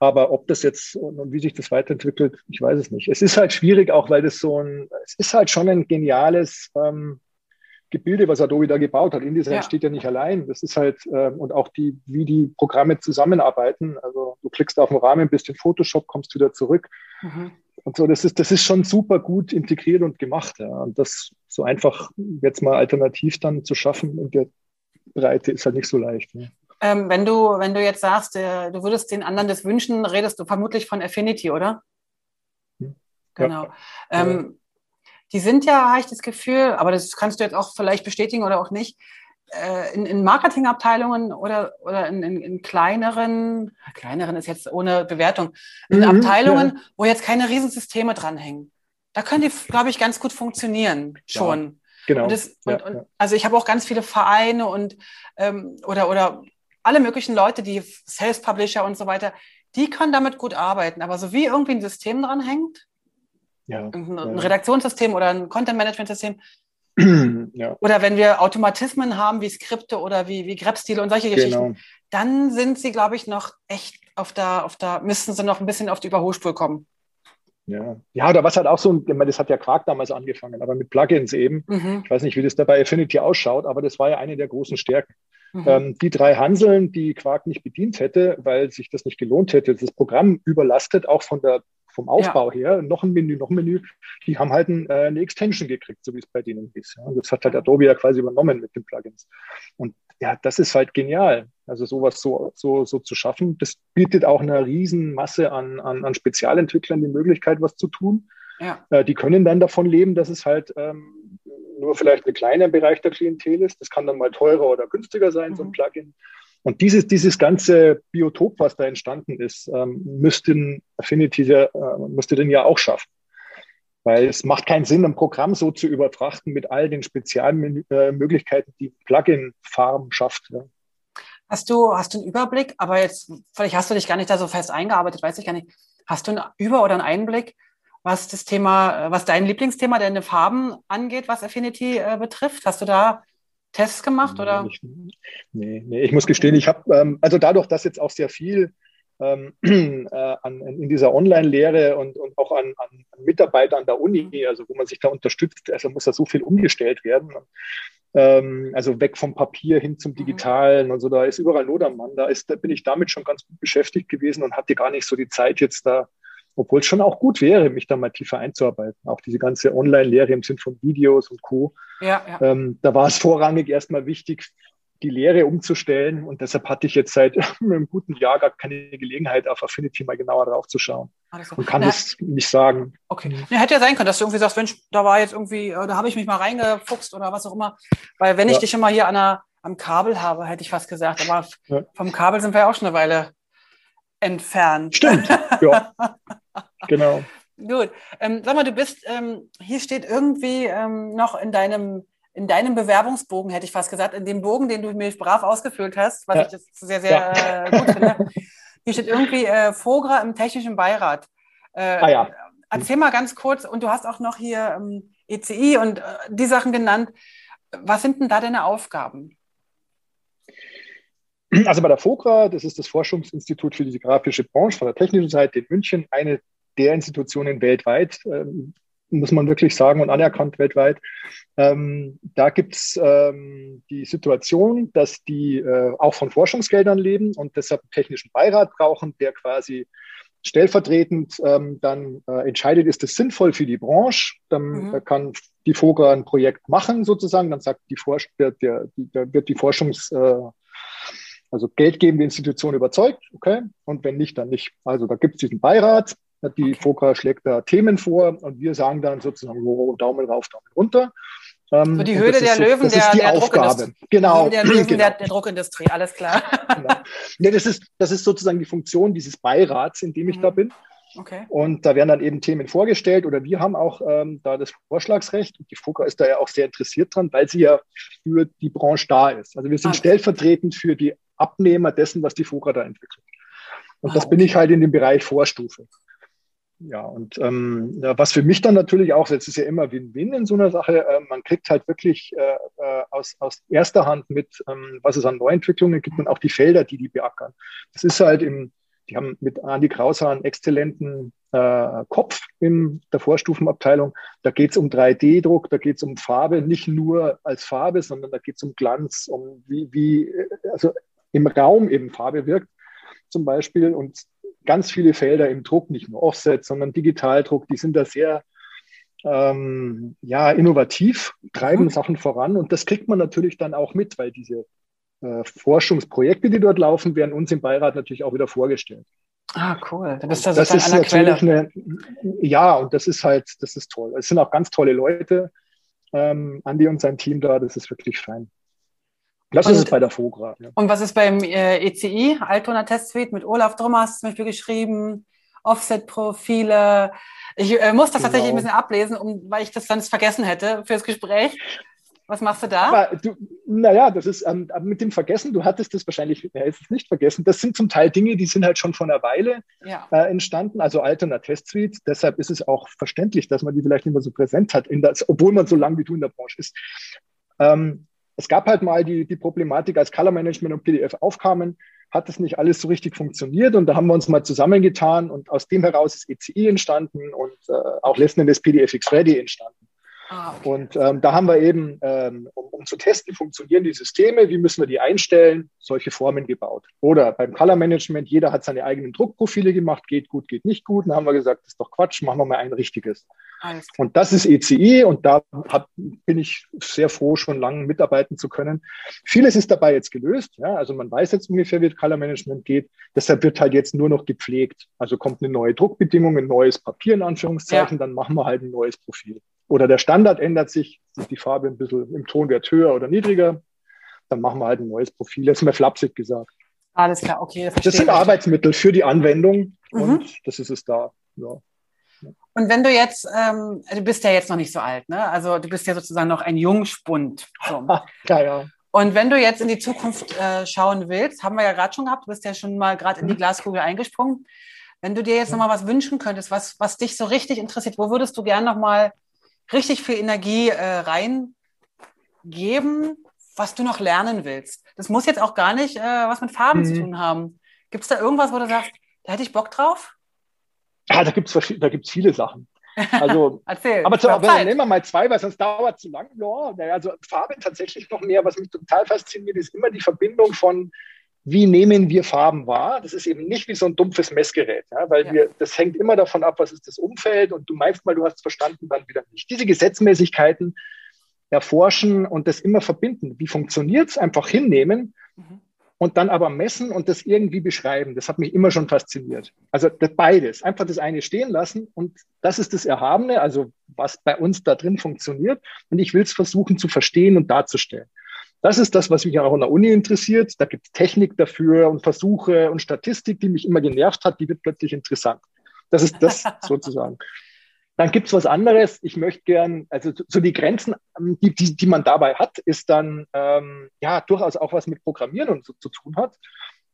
B: Aber ob das jetzt und wie sich das weiterentwickelt, ich weiß es nicht. Es ist halt schwierig, auch weil das so ein, es ist halt schon ein geniales ähm, Gebilde, was Adobe da gebaut hat. InDesign ja. steht ja nicht allein. Das ist halt, ähm, und auch die, wie die Programme zusammenarbeiten. Also du klickst auf den Rahmen, bist in Photoshop, kommst wieder zurück. Mhm. Und so, das ist, das ist schon super gut integriert und gemacht. Ja. Und das so einfach jetzt mal alternativ dann zu schaffen in der Breite ist halt nicht so leicht. Ja.
A: Ähm, wenn, du, wenn du jetzt sagst, äh, du würdest den anderen das wünschen, redest du vermutlich von Affinity, oder? Hm. Genau. Ja. Ähm, die sind ja, habe ich das Gefühl, aber das kannst du jetzt auch vielleicht bestätigen oder auch nicht, äh, in, in Marketingabteilungen oder, oder in, in, in, kleineren, kleineren ist jetzt ohne Bewertung, in mhm, Abteilungen, ja. wo jetzt keine Riesensysteme dranhängen. Da können die, glaube ich, ganz gut funktionieren schon. Ja, genau. Und das, und, und, also ich habe auch ganz viele Vereine und ähm, oder, oder alle möglichen Leute, die Sales-Publisher und so weiter, die können damit gut arbeiten. Aber so wie irgendwie ein System dran hängt, ja, ein, ja. Redaktionssystem oder ein Content-Management-System, *clears throat* ja. oder wenn wir Automatismen haben wie Skripte oder wie, wie Grab-Stile und solche Geschichten, genau. dann sind sie, glaube ich, noch echt auf der, auf der, müssten sie noch ein bisschen auf die Überholspur kommen.
B: Ja. ja, oder was halt auch so, ich meine, das hat ja Quark damals angefangen, aber mit Plugins eben. Mhm. Ich weiß nicht, wie das da bei Affinity ausschaut, aber das war ja eine der großen Stärken. Mhm. Ähm, die drei Hanseln, die Quark nicht bedient hätte, weil sich das nicht gelohnt hätte, das Programm überlastet, auch von der, vom Aufbau ja. her, noch ein Menü, noch ein Menü, die haben halt ein, äh, eine Extension gekriegt, so wie es bei denen ist. Ja. Und das hat halt Adobe ja quasi übernommen mit den Plugins. Und ja, das ist halt genial. Also sowas so, so, so zu schaffen, das bietet auch einer riesen Masse an, an, an Spezialentwicklern die Möglichkeit, was zu tun. Ja. Äh, die können dann davon leben, dass es halt ähm, nur vielleicht ein kleiner Bereich der Klientel ist. Das kann dann mal teurer oder günstiger sein, mhm. so ein mhm. Plugin. Und dieses, dieses ganze Biotop, was da entstanden ist, ähm, müssten Affinity äh, müsste den ja auch schaffen. Weil es macht keinen Sinn, ein Programm so zu übertrachten mit all den Spezialmöglichkeiten, die Plugin-Farm schafft. Ja.
A: Hast du, hast du einen Überblick, aber jetzt, vielleicht hast du dich gar nicht da so fest eingearbeitet, weiß ich gar nicht. Hast du einen Über- oder einen Einblick, was das Thema, was dein Lieblingsthema, deine Farben angeht, was Affinity äh, betrifft? Hast du da Tests gemacht nee, oder?
B: Nicht, nee, nee, ich muss gestehen, ich habe, ähm, also dadurch, dass jetzt auch sehr viel ähm, *clears throat* äh, an, in dieser Online-Lehre und, und auch an, an, Mitarbeitern der Uni, also wo man sich da unterstützt, also muss da so viel umgestellt werden. Ähm, also weg vom Papier hin zum mhm. Digitalen und so, da ist überall Not am Mann. Da, ist, da bin ich damit schon ganz gut beschäftigt gewesen und hatte gar nicht so die Zeit jetzt da obwohl es schon auch gut wäre, mich da mal tiefer einzuarbeiten. Auch diese ganze Online-Lehre im Sinn von Videos und Co. Ja, ja. Ähm, da war es vorrangig erstmal wichtig, die Lehre umzustellen. Und deshalb hatte ich jetzt seit *laughs* einem guten Jahr gar keine Gelegenheit, auf Affinity mal genauer drauf zu schauen. Also, und kann das nicht sagen.
A: Okay. Ja, hätte ja sein können, dass du irgendwie sagst, Mensch, da war jetzt irgendwie, äh, da habe ich mich mal reingefuchst oder was auch immer. Weil wenn ich dich immer hier an der, am Kabel habe, hätte ich fast gesagt. Aber vom Kabel sind wir ja auch schon eine Weile entfernt.
B: Stimmt, ja. *laughs* genau.
A: Gut. Ähm, sag mal, du bist, ähm, hier steht irgendwie ähm, noch in deinem, in deinem Bewerbungsbogen, hätte ich fast gesagt, in dem Bogen, den du mir brav ausgefüllt hast, was ja. ich jetzt sehr, sehr ja. äh, gut finde. Hier steht irgendwie äh, Fogra im technischen Beirat. Äh, ah, ja. Erzähl mal ganz kurz, und du hast auch noch hier ähm, ECI und äh, die Sachen genannt. Was sind denn da deine Aufgaben?
B: Also bei der FOCRA, das ist das Forschungsinstitut für die grafische Branche von der technischen Seite in München, eine der Institutionen weltweit, ähm, muss man wirklich sagen, und anerkannt weltweit. Ähm, da gibt es ähm, die Situation, dass die äh, auch von Forschungsgeldern leben und deshalb einen technischen Beirat brauchen, der quasi stellvertretend dann äh, entscheidet, ist es sinnvoll für die Branche. Dann mhm. kann die FOGA ein Projekt machen sozusagen, dann sagt die Forsch der, der, der wird die Forschungs, äh, also geldgebende Institution überzeugt, okay, und wenn nicht, dann nicht. Also da gibt es diesen Beirat, die okay. FOGA schlägt da Themen vor und wir sagen dann sozusagen, oh, Daumen rauf, Daumen runter.
A: Ähm, so die Höhle der
B: so,
A: Löwen
B: das der, ist die
A: der
B: Aufgabe. Genau.
A: Der Löwen genau. Der, der, Druckindustrie, alles klar.
B: Genau. Nee, das, ist, das ist sozusagen die Funktion dieses Beirats, in dem ich mhm. da bin. Okay. Und da werden dann eben Themen vorgestellt oder wir haben auch ähm, da das Vorschlagsrecht. Und die FOKA ist da ja auch sehr interessiert dran, weil sie ja für die Branche da ist. Also wir sind ah. stellvertretend für die Abnehmer dessen, was die FOKA da entwickelt. Und ah, das okay. bin ich halt in dem Bereich Vorstufe. Ja, und ähm, ja, was für mich dann natürlich auch, jetzt ist ja immer Win-Win in so einer Sache, äh, man kriegt halt wirklich äh, äh, aus, aus erster Hand mit, ähm, was es an Neuentwicklungen gibt und auch die Felder, die die beackern. Das ist halt im, die haben mit Andi Krauser einen exzellenten äh, Kopf in der Vorstufenabteilung. Da geht es um 3D-Druck, da geht es um Farbe, nicht nur als Farbe, sondern da geht es um Glanz, um wie, wie, also im Raum eben Farbe wirkt zum Beispiel. Und ganz viele Felder im Druck, nicht nur Offset, sondern Digitaldruck, die sind da sehr ähm, ja, innovativ, treiben mhm. Sachen voran und das kriegt man natürlich dann auch mit, weil diese äh, Forschungsprojekte, die dort laufen, werden uns im Beirat natürlich auch wieder vorgestellt.
A: Ah, cool. Da bist du
B: das ist an Quelle. Eine, ja, und das ist halt, das ist toll. Es sind auch ganz tolle Leute. Ähm, Andi und sein Team da, das ist wirklich fein. Das und, ist es bei der FOGRA. Ja.
A: Und was ist beim äh, ECI, Altona Test Suite, mit Olaf Drummer hast du zum Beispiel geschrieben, Offset-Profile. Ich äh, muss das genau. tatsächlich ein bisschen ablesen, um, weil ich das sonst vergessen hätte fürs Gespräch. Was machst du da?
B: Du, naja, das ist ähm, mit dem Vergessen, du hattest das wahrscheinlich, er ist es nicht vergessen. Das sind zum Teil Dinge, die sind halt schon vor einer Weile ja. äh, entstanden, also Altona Test Suite. Deshalb ist es auch verständlich, dass man die vielleicht nicht mehr so präsent hat, das, obwohl man so lange wie du in der Branche ist. Ähm, es gab halt mal die, die Problematik, als Color Management und PDF aufkamen, hat das nicht alles so richtig funktioniert und da haben wir uns mal zusammengetan und aus dem heraus ist ECI entstanden und äh, auch letzten Endes PDFX Ready entstanden. Ah, okay. Und ähm, da haben wir eben, ähm, um, um, zu testen, funktionieren die Systeme, wie müssen wir die einstellen, solche Formen gebaut. Oder beim Color Management, jeder hat seine eigenen Druckprofile gemacht, geht gut, geht nicht gut. Dann haben wir gesagt, das ist doch Quatsch, machen wir mal ein richtiges. Und das ist ECI und da hab, bin ich sehr froh, schon lange mitarbeiten zu können. Vieles ist dabei jetzt gelöst. Ja? Also man weiß jetzt ungefähr, wie Color Management geht. Deshalb wird halt jetzt nur noch gepflegt. Also kommt eine neue Druckbedingung, ein neues Papier in Anführungszeichen, ja. dann machen wir halt ein neues Profil oder der Standard ändert sich, ist die Farbe ein bisschen im Tonwert höher oder niedriger, dann machen wir halt ein neues Profil. Das ist mir flapsig gesagt.
A: Alles klar, okay.
B: Das sind Arbeitsmittel für die Anwendung mhm. und das ist es da. Ja.
A: Und wenn du jetzt, ähm, du bist ja jetzt noch nicht so alt, ne? Also du bist ja sozusagen noch ein Jungspund. So. *laughs*
B: ja, ja.
A: Und wenn du jetzt in die Zukunft äh, schauen willst, haben wir ja gerade schon gehabt, du bist ja schon mal gerade in die mhm. Glaskugel eingesprungen. Wenn du dir jetzt nochmal was wünschen könntest, was, was dich so richtig interessiert, wo würdest du gern nochmal richtig viel Energie äh, reingeben, was du noch lernen willst. Das muss jetzt auch gar nicht äh, was mit Farben mhm. zu tun haben. Gibt es da irgendwas, wo du sagst, da hätte ich Bock drauf?
B: Ja, da gibt es da gibt's viele Sachen. Also, *laughs*
A: Erzähl,
B: aber zu, aber nehmen wir mal zwei, weil sonst dauert es zu lang. Ja, also Farbe tatsächlich noch mehr. Was mich total fasziniert, ist immer die Verbindung von wie nehmen wir Farben wahr? Das ist eben nicht wie so ein dumpfes Messgerät, ja, weil ja. wir, das hängt immer davon ab, was ist das Umfeld und du meinst mal, du hast es verstanden, dann wieder nicht. Diese Gesetzmäßigkeiten erforschen und das immer verbinden. Wie funktioniert es? Einfach hinnehmen mhm. und dann aber messen und das irgendwie beschreiben. Das hat mich immer schon fasziniert. Also beides. Einfach das eine stehen lassen und das ist das Erhabene, also was bei uns da drin funktioniert. Und ich will es versuchen zu verstehen und darzustellen. Das ist das, was mich auch an der Uni interessiert. Da gibt es Technik dafür und Versuche und Statistik, die mich immer genervt hat, die wird plötzlich interessant. Das ist das *laughs* sozusagen. Dann gibt es was anderes. Ich möchte gern, also so die Grenzen, ähm, die, die, die man dabei hat, ist dann ähm, ja durchaus auch was mit Programmieren und so zu tun hat.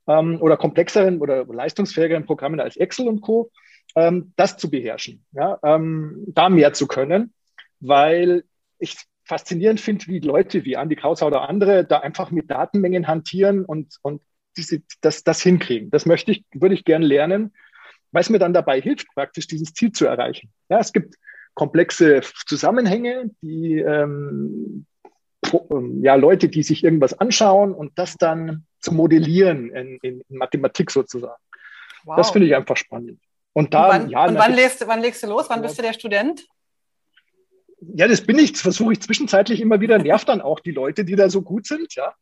B: Ähm, oder komplexeren oder leistungsfähigeren Programmen als Excel und Co. Ähm, das zu beherrschen, ja, ähm, da mehr zu können, weil ich faszinierend finde, wie Leute wie Andy Krauser oder andere da einfach mit Datenmengen hantieren und, und diese, das, das hinkriegen. Das möchte ich, würde ich gerne lernen, weil es mir dann dabei hilft, praktisch dieses Ziel zu erreichen. Ja, es gibt komplexe Zusammenhänge, die ähm, ähm ja, Leute, die sich irgendwas anschauen und das dann zu modellieren in, in Mathematik sozusagen. Wow. Das finde ich einfach spannend.
A: Und da, und wann, ja, und wann, legst, wann legst du los? Wann bist du der Student?
B: Ja, das bin ich, das versuche ich zwischenzeitlich immer wieder, nervt dann auch die Leute, die da so gut sind, ja.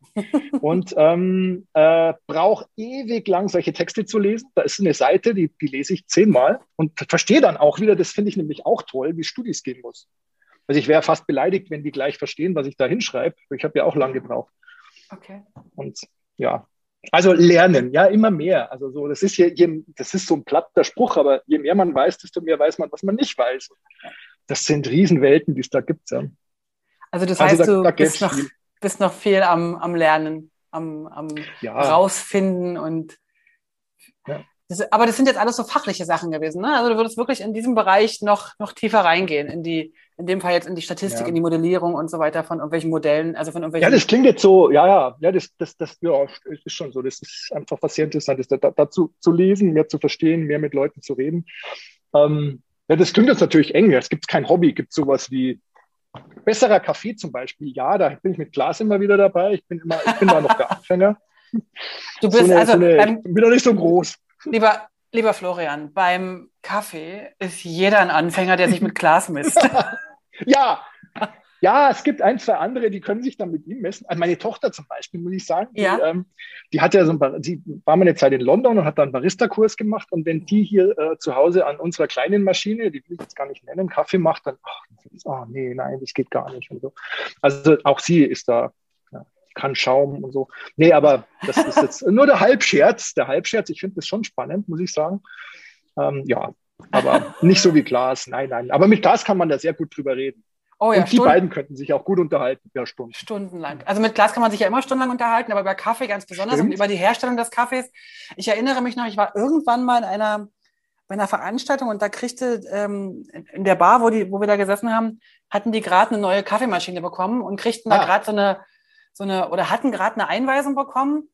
B: Und *laughs* ähm, äh, brauche ewig lang solche Texte zu lesen. Da ist eine Seite, die, die lese ich zehnmal und verstehe dann auch wieder, das finde ich nämlich auch toll, wie Studis gehen muss. Also ich wäre fast beleidigt, wenn die gleich verstehen, was ich da hinschreibe. Ich habe ja auch lang gebraucht. Okay. Und ja, also lernen, ja, immer mehr. Also so, das ist hier, das ist so ein platter Spruch, aber je mehr man weiß, desto mehr weiß man, was man nicht weiß. Das sind Riesenwelten, die es da gibt. Ja.
A: Also das also heißt, da, du da bist, noch, bist noch viel am, am Lernen, am, am ja. rausfinden und ja. das, aber das sind jetzt alles so fachliche Sachen gewesen. Ne? Also du würdest wirklich in diesem Bereich noch, noch tiefer reingehen, in die, in dem Fall jetzt in die Statistik, ja. in die Modellierung und so weiter von irgendwelchen Modellen, also von irgendwelchen.
B: Ja, das klingt jetzt so, ja, ja, ja, das, das, das ja, ist schon so. Das ist einfach was sehr Interessantes, da, dazu zu lesen, mehr zu verstehen, mehr mit Leuten zu reden. Ähm, ja, das klingt jetzt natürlich eng. Es gibt kein Hobby, gibt sowas wie besserer Kaffee zum Beispiel. Ja, da bin ich mit Glas immer wieder dabei. Ich bin immer, ich bin da noch der Anfänger. *laughs*
A: Du bist so eine, also, so
B: eine, beim, ich bin noch nicht so groß.
A: Lieber, Lieber Florian, beim Kaffee ist jeder ein Anfänger, der sich mit Glas misst. *laughs*
B: ja, ja, es gibt ein, zwei andere, die können sich dann mit ihm messen. Also meine Tochter zum Beispiel, muss ich sagen, ja. die, ähm, die hat ja so ein, sie war mal eine Zeit in London und hat dann einen Barista-Kurs gemacht. Und wenn die hier äh, zu Hause an unserer kleinen Maschine, die will ich jetzt gar nicht nennen, Kaffee macht, dann, ach, oh, nee, nein, das geht gar nicht und so. Also auch sie ist da kann Schaum und so. Nee, aber das ist jetzt *laughs* nur der Halbscherz. Der Halbscherz, ich finde das schon spannend, muss ich sagen. Ähm, ja, aber nicht so wie Glas. Nein, nein. Aber mit Glas kann man da sehr gut drüber reden. Oh ja, und die Stunden, beiden könnten sich auch gut unterhalten. Ja, Stunden.
A: Stundenlang. Also mit Glas kann man sich ja immer stundenlang unterhalten, aber über Kaffee ganz besonders Stimmt. und über die Herstellung des Kaffees. Ich erinnere mich noch, ich war irgendwann mal in einer, bei einer Veranstaltung und da kriegte ähm, in der Bar, wo, die, wo wir da gesessen haben, hatten die gerade eine neue Kaffeemaschine bekommen und kriegten ah. da gerade so eine so eine oder hatten gerade eine Einweisung bekommen.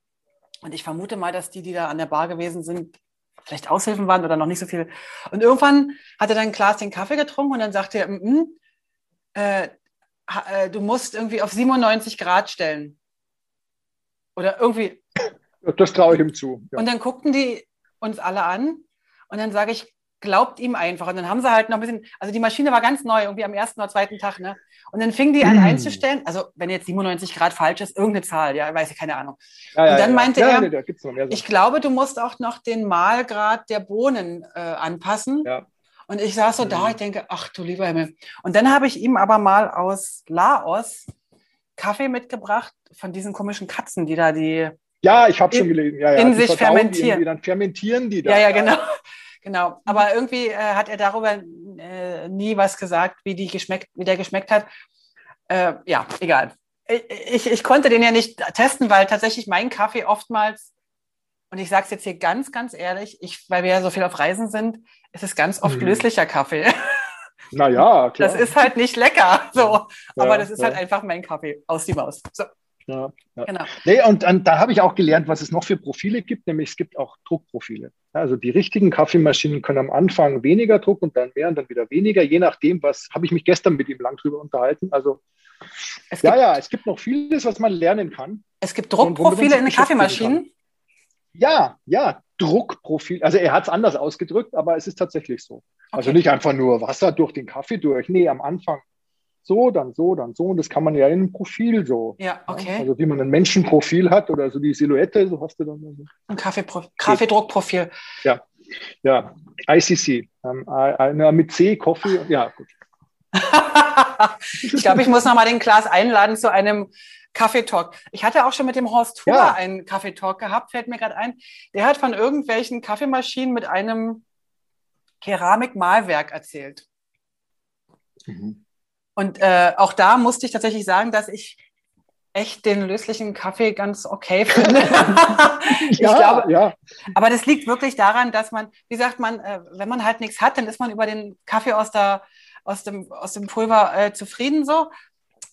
A: Und ich vermute mal, dass die, die da an der Bar gewesen sind, vielleicht Aushilfen waren oder noch nicht so viel. Und irgendwann hat er dann Klaas den Kaffee getrunken und dann sagte er, mm, mm äh, äh, du musst irgendwie auf 97 Grad stellen. Oder irgendwie.
B: Das traue ich ihm zu.
A: Ja. Und dann guckten die uns alle an und dann sage ich, glaubt ihm einfach. Und dann haben sie halt noch ein bisschen, also die Maschine war ganz neu, irgendwie am ersten oder zweiten Tag, ne? Und dann fingen die an mm. einzustellen, also wenn jetzt 97 Grad falsch ist, irgendeine Zahl, ja, weiß ich, keine Ahnung. Ja, ja, und dann ja, meinte er, nee, ich glaube, du musst auch noch den Mahlgrad der Bohnen äh, anpassen. Ja. Und ich saß so mhm. da, ich denke, ach du lieber Himmel. Und dann habe ich ihm aber mal aus Laos Kaffee mitgebracht von diesen komischen Katzen, die da die
B: ja, ich habe schon gelesen. Ja,
A: ja, in sich fermentieren.
B: dann fermentieren die da.
A: Ja, ja, genau. *laughs* Genau, mhm. aber irgendwie äh, hat er darüber äh, nie was gesagt, wie, die geschmeckt, wie der geschmeckt hat. Äh, ja, egal. Ich, ich, konnte den ja nicht testen, weil tatsächlich mein Kaffee oftmals, und ich sage es jetzt hier ganz, ganz ehrlich, ich, weil wir ja so viel auf Reisen sind, ist es ganz oft mhm. löslicher Kaffee. *laughs*
B: Naja,
A: klar. Das ist halt nicht lecker, *laughs* so. Ja, aber das ist ja. halt einfach mein Kaffee aus die Maus. So.
B: Ja, ja. Genau. Nee, und, und da habe ich auch gelernt, was es noch für Profile gibt, nämlich es gibt auch Druckprofile. Also die richtigen Kaffeemaschinen können am Anfang weniger Druck und dann mehr und dann wieder weniger, je nachdem, was habe ich mich gestern mit ihm lang drüber unterhalten. Also ja, ja, es gibt noch vieles, was man lernen kann.
A: Es gibt Druckprofile in den Kaffeemaschinen?
B: Ja, ja, Druckprofil. Also er hat es anders ausgedrückt, aber es ist tatsächlich so. Also. Also nicht einfach nur Wasser durch den Kaffee durch. Nee, am Anfang so, dann so, dann so. Und das kann man ja in einem Profil so.
A: Ja, okay.
B: Also wie man ein Menschenprofil hat oder so die Silhouette, so hast du dann. So.
A: Ein Kaffeedruckprofil.
B: Ja, ja. ICC. Ähm, mit C, Coffee. Ja, gut. *laughs*
A: ich glaube, ich muss nochmal den Klaas einladen zu einem Kaffeetalk. Ich hatte auch schon mit dem Horst Huber ja. einen Kaffeetalk gehabt, fällt mir gerade ein. Der hat von irgendwelchen Kaffeemaschinen mit einem Keramikmalwerk erzählt. Mhm. Und äh, auch da musste ich tatsächlich sagen, dass ich echt den löslichen Kaffee ganz okay finde. *laughs* ich ja, glaube, ja. Aber das liegt wirklich daran, dass man, wie sagt man, äh, wenn man halt nichts hat, dann ist man über den Kaffee aus, der, aus, dem, aus dem Pulver äh, zufrieden so.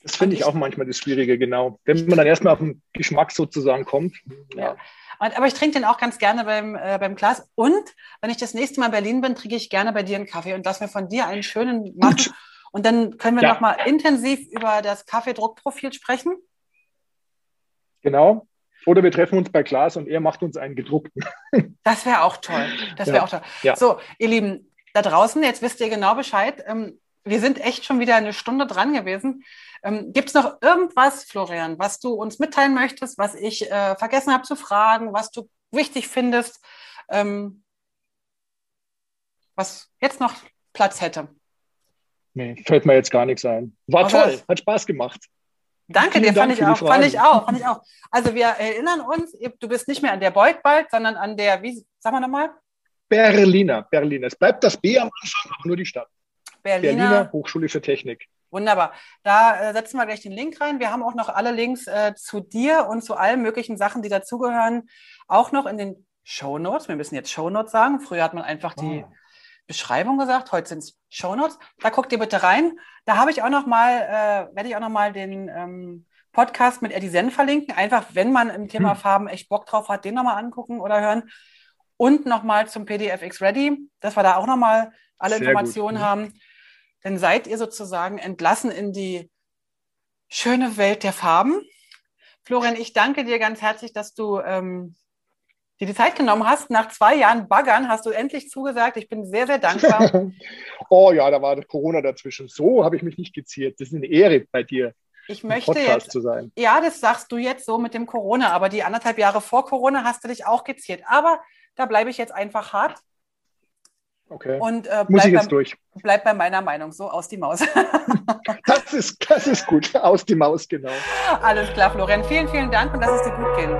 B: Das finde ich, auch manchmal das Schwierige, genau. Wenn man dann erstmal auf den Geschmack sozusagen kommt.
A: Ja. ja. Und, aber ich trinke den auch ganz gerne beim, äh, beim Glas. Und wenn ich das nächste Mal in Berlin bin, trinke ich gerne bei dir einen Kaffee und lass mir von dir einen schönen machen. Und dann können wir ja. nochmal intensiv über das Kaffeedruckprofil sprechen.
B: Genau. Oder wir treffen uns bei Klaas und er macht uns einen gedruckten.
A: Das wäre auch toll. Das wäre ja. auch toll. Ja. So, ihr Lieben, da draußen, jetzt wisst ihr genau Bescheid. Ähm, wir sind echt schon wieder eine Stunde dran gewesen. Ähm, Gibt es noch irgendwas, Florian, was du uns mitteilen möchtest, was ich äh, vergessen habe zu fragen, was du wichtig findest, ähm, was jetzt noch Platz hätte?
B: Nee, fällt mir jetzt gar nichts ein. War Aber toll, hat Spaß gemacht.
A: Danke dir, fand ich, auch, fand ich auch, fand ich auch. Also wir erinnern uns, du bist nicht mehr an der bald, sondern an der, wie, sagen wir nochmal?
B: Berliner, Berliner. Es bleibt das B am Anfang, aber nur die Stadt.
A: Berliner,
B: Berliner Hochschule für Technik.
A: Wunderbar. Da äh, setzen wir gleich den Link rein. Wir haben auch noch alle Links äh, zu dir und zu allen möglichen Sachen, die dazugehören, auch noch in den Show Notes. Wir müssen jetzt Show Notes sagen. Früher hat man einfach oh. die Beschreibung gesagt. Heute sind es Show Notes. Da guckt ihr bitte rein. Da habe ich auch noch mal, äh, werde ich auch noch mal den ähm, Podcast mit Eddie Zen verlinken. Einfach, wenn man im Thema hm. Farben echt Bock drauf hat, den nochmal angucken oder hören. Und nochmal zum PDF X Ready, dass wir da auch nochmal alle Sehr Informationen gut. haben dann seid ihr sozusagen entlassen in die schöne Welt der Farben. Florian, ich danke dir ganz herzlich, dass du ähm, dir die Zeit genommen hast. Nach zwei Jahren Baggern hast du endlich zugesagt. Ich bin sehr, sehr dankbar. *laughs*
B: oh ja, da war Corona dazwischen. So habe ich mich nicht geziert. Das ist eine Ehre bei dir.
A: Ich möchte jetzt, zu sein. Ja, das sagst du jetzt so mit dem Corona, aber die anderthalb Jahre vor Corona hast du dich auch geziert. Aber da bleibe ich jetzt einfach hart.
B: Okay.
A: Und äh,
B: Muss ich jetzt
A: bei,
B: durch.
A: Bleib bei meiner Meinung, so aus die Maus. *laughs*
B: das, ist, das ist gut, aus die Maus, genau.
A: Alles klar, Florian. Vielen, vielen Dank und lass es dir gut gehen.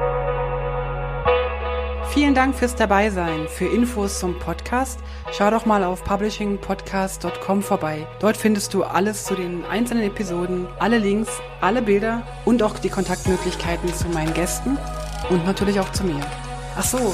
A: Vielen Dank fürs Dabeisein. Für Infos zum Podcast schau doch mal auf publishingpodcast.com vorbei. Dort findest du alles zu den einzelnen Episoden, alle Links, alle Bilder und auch die Kontaktmöglichkeiten zu meinen Gästen und natürlich auch zu mir. Ach so,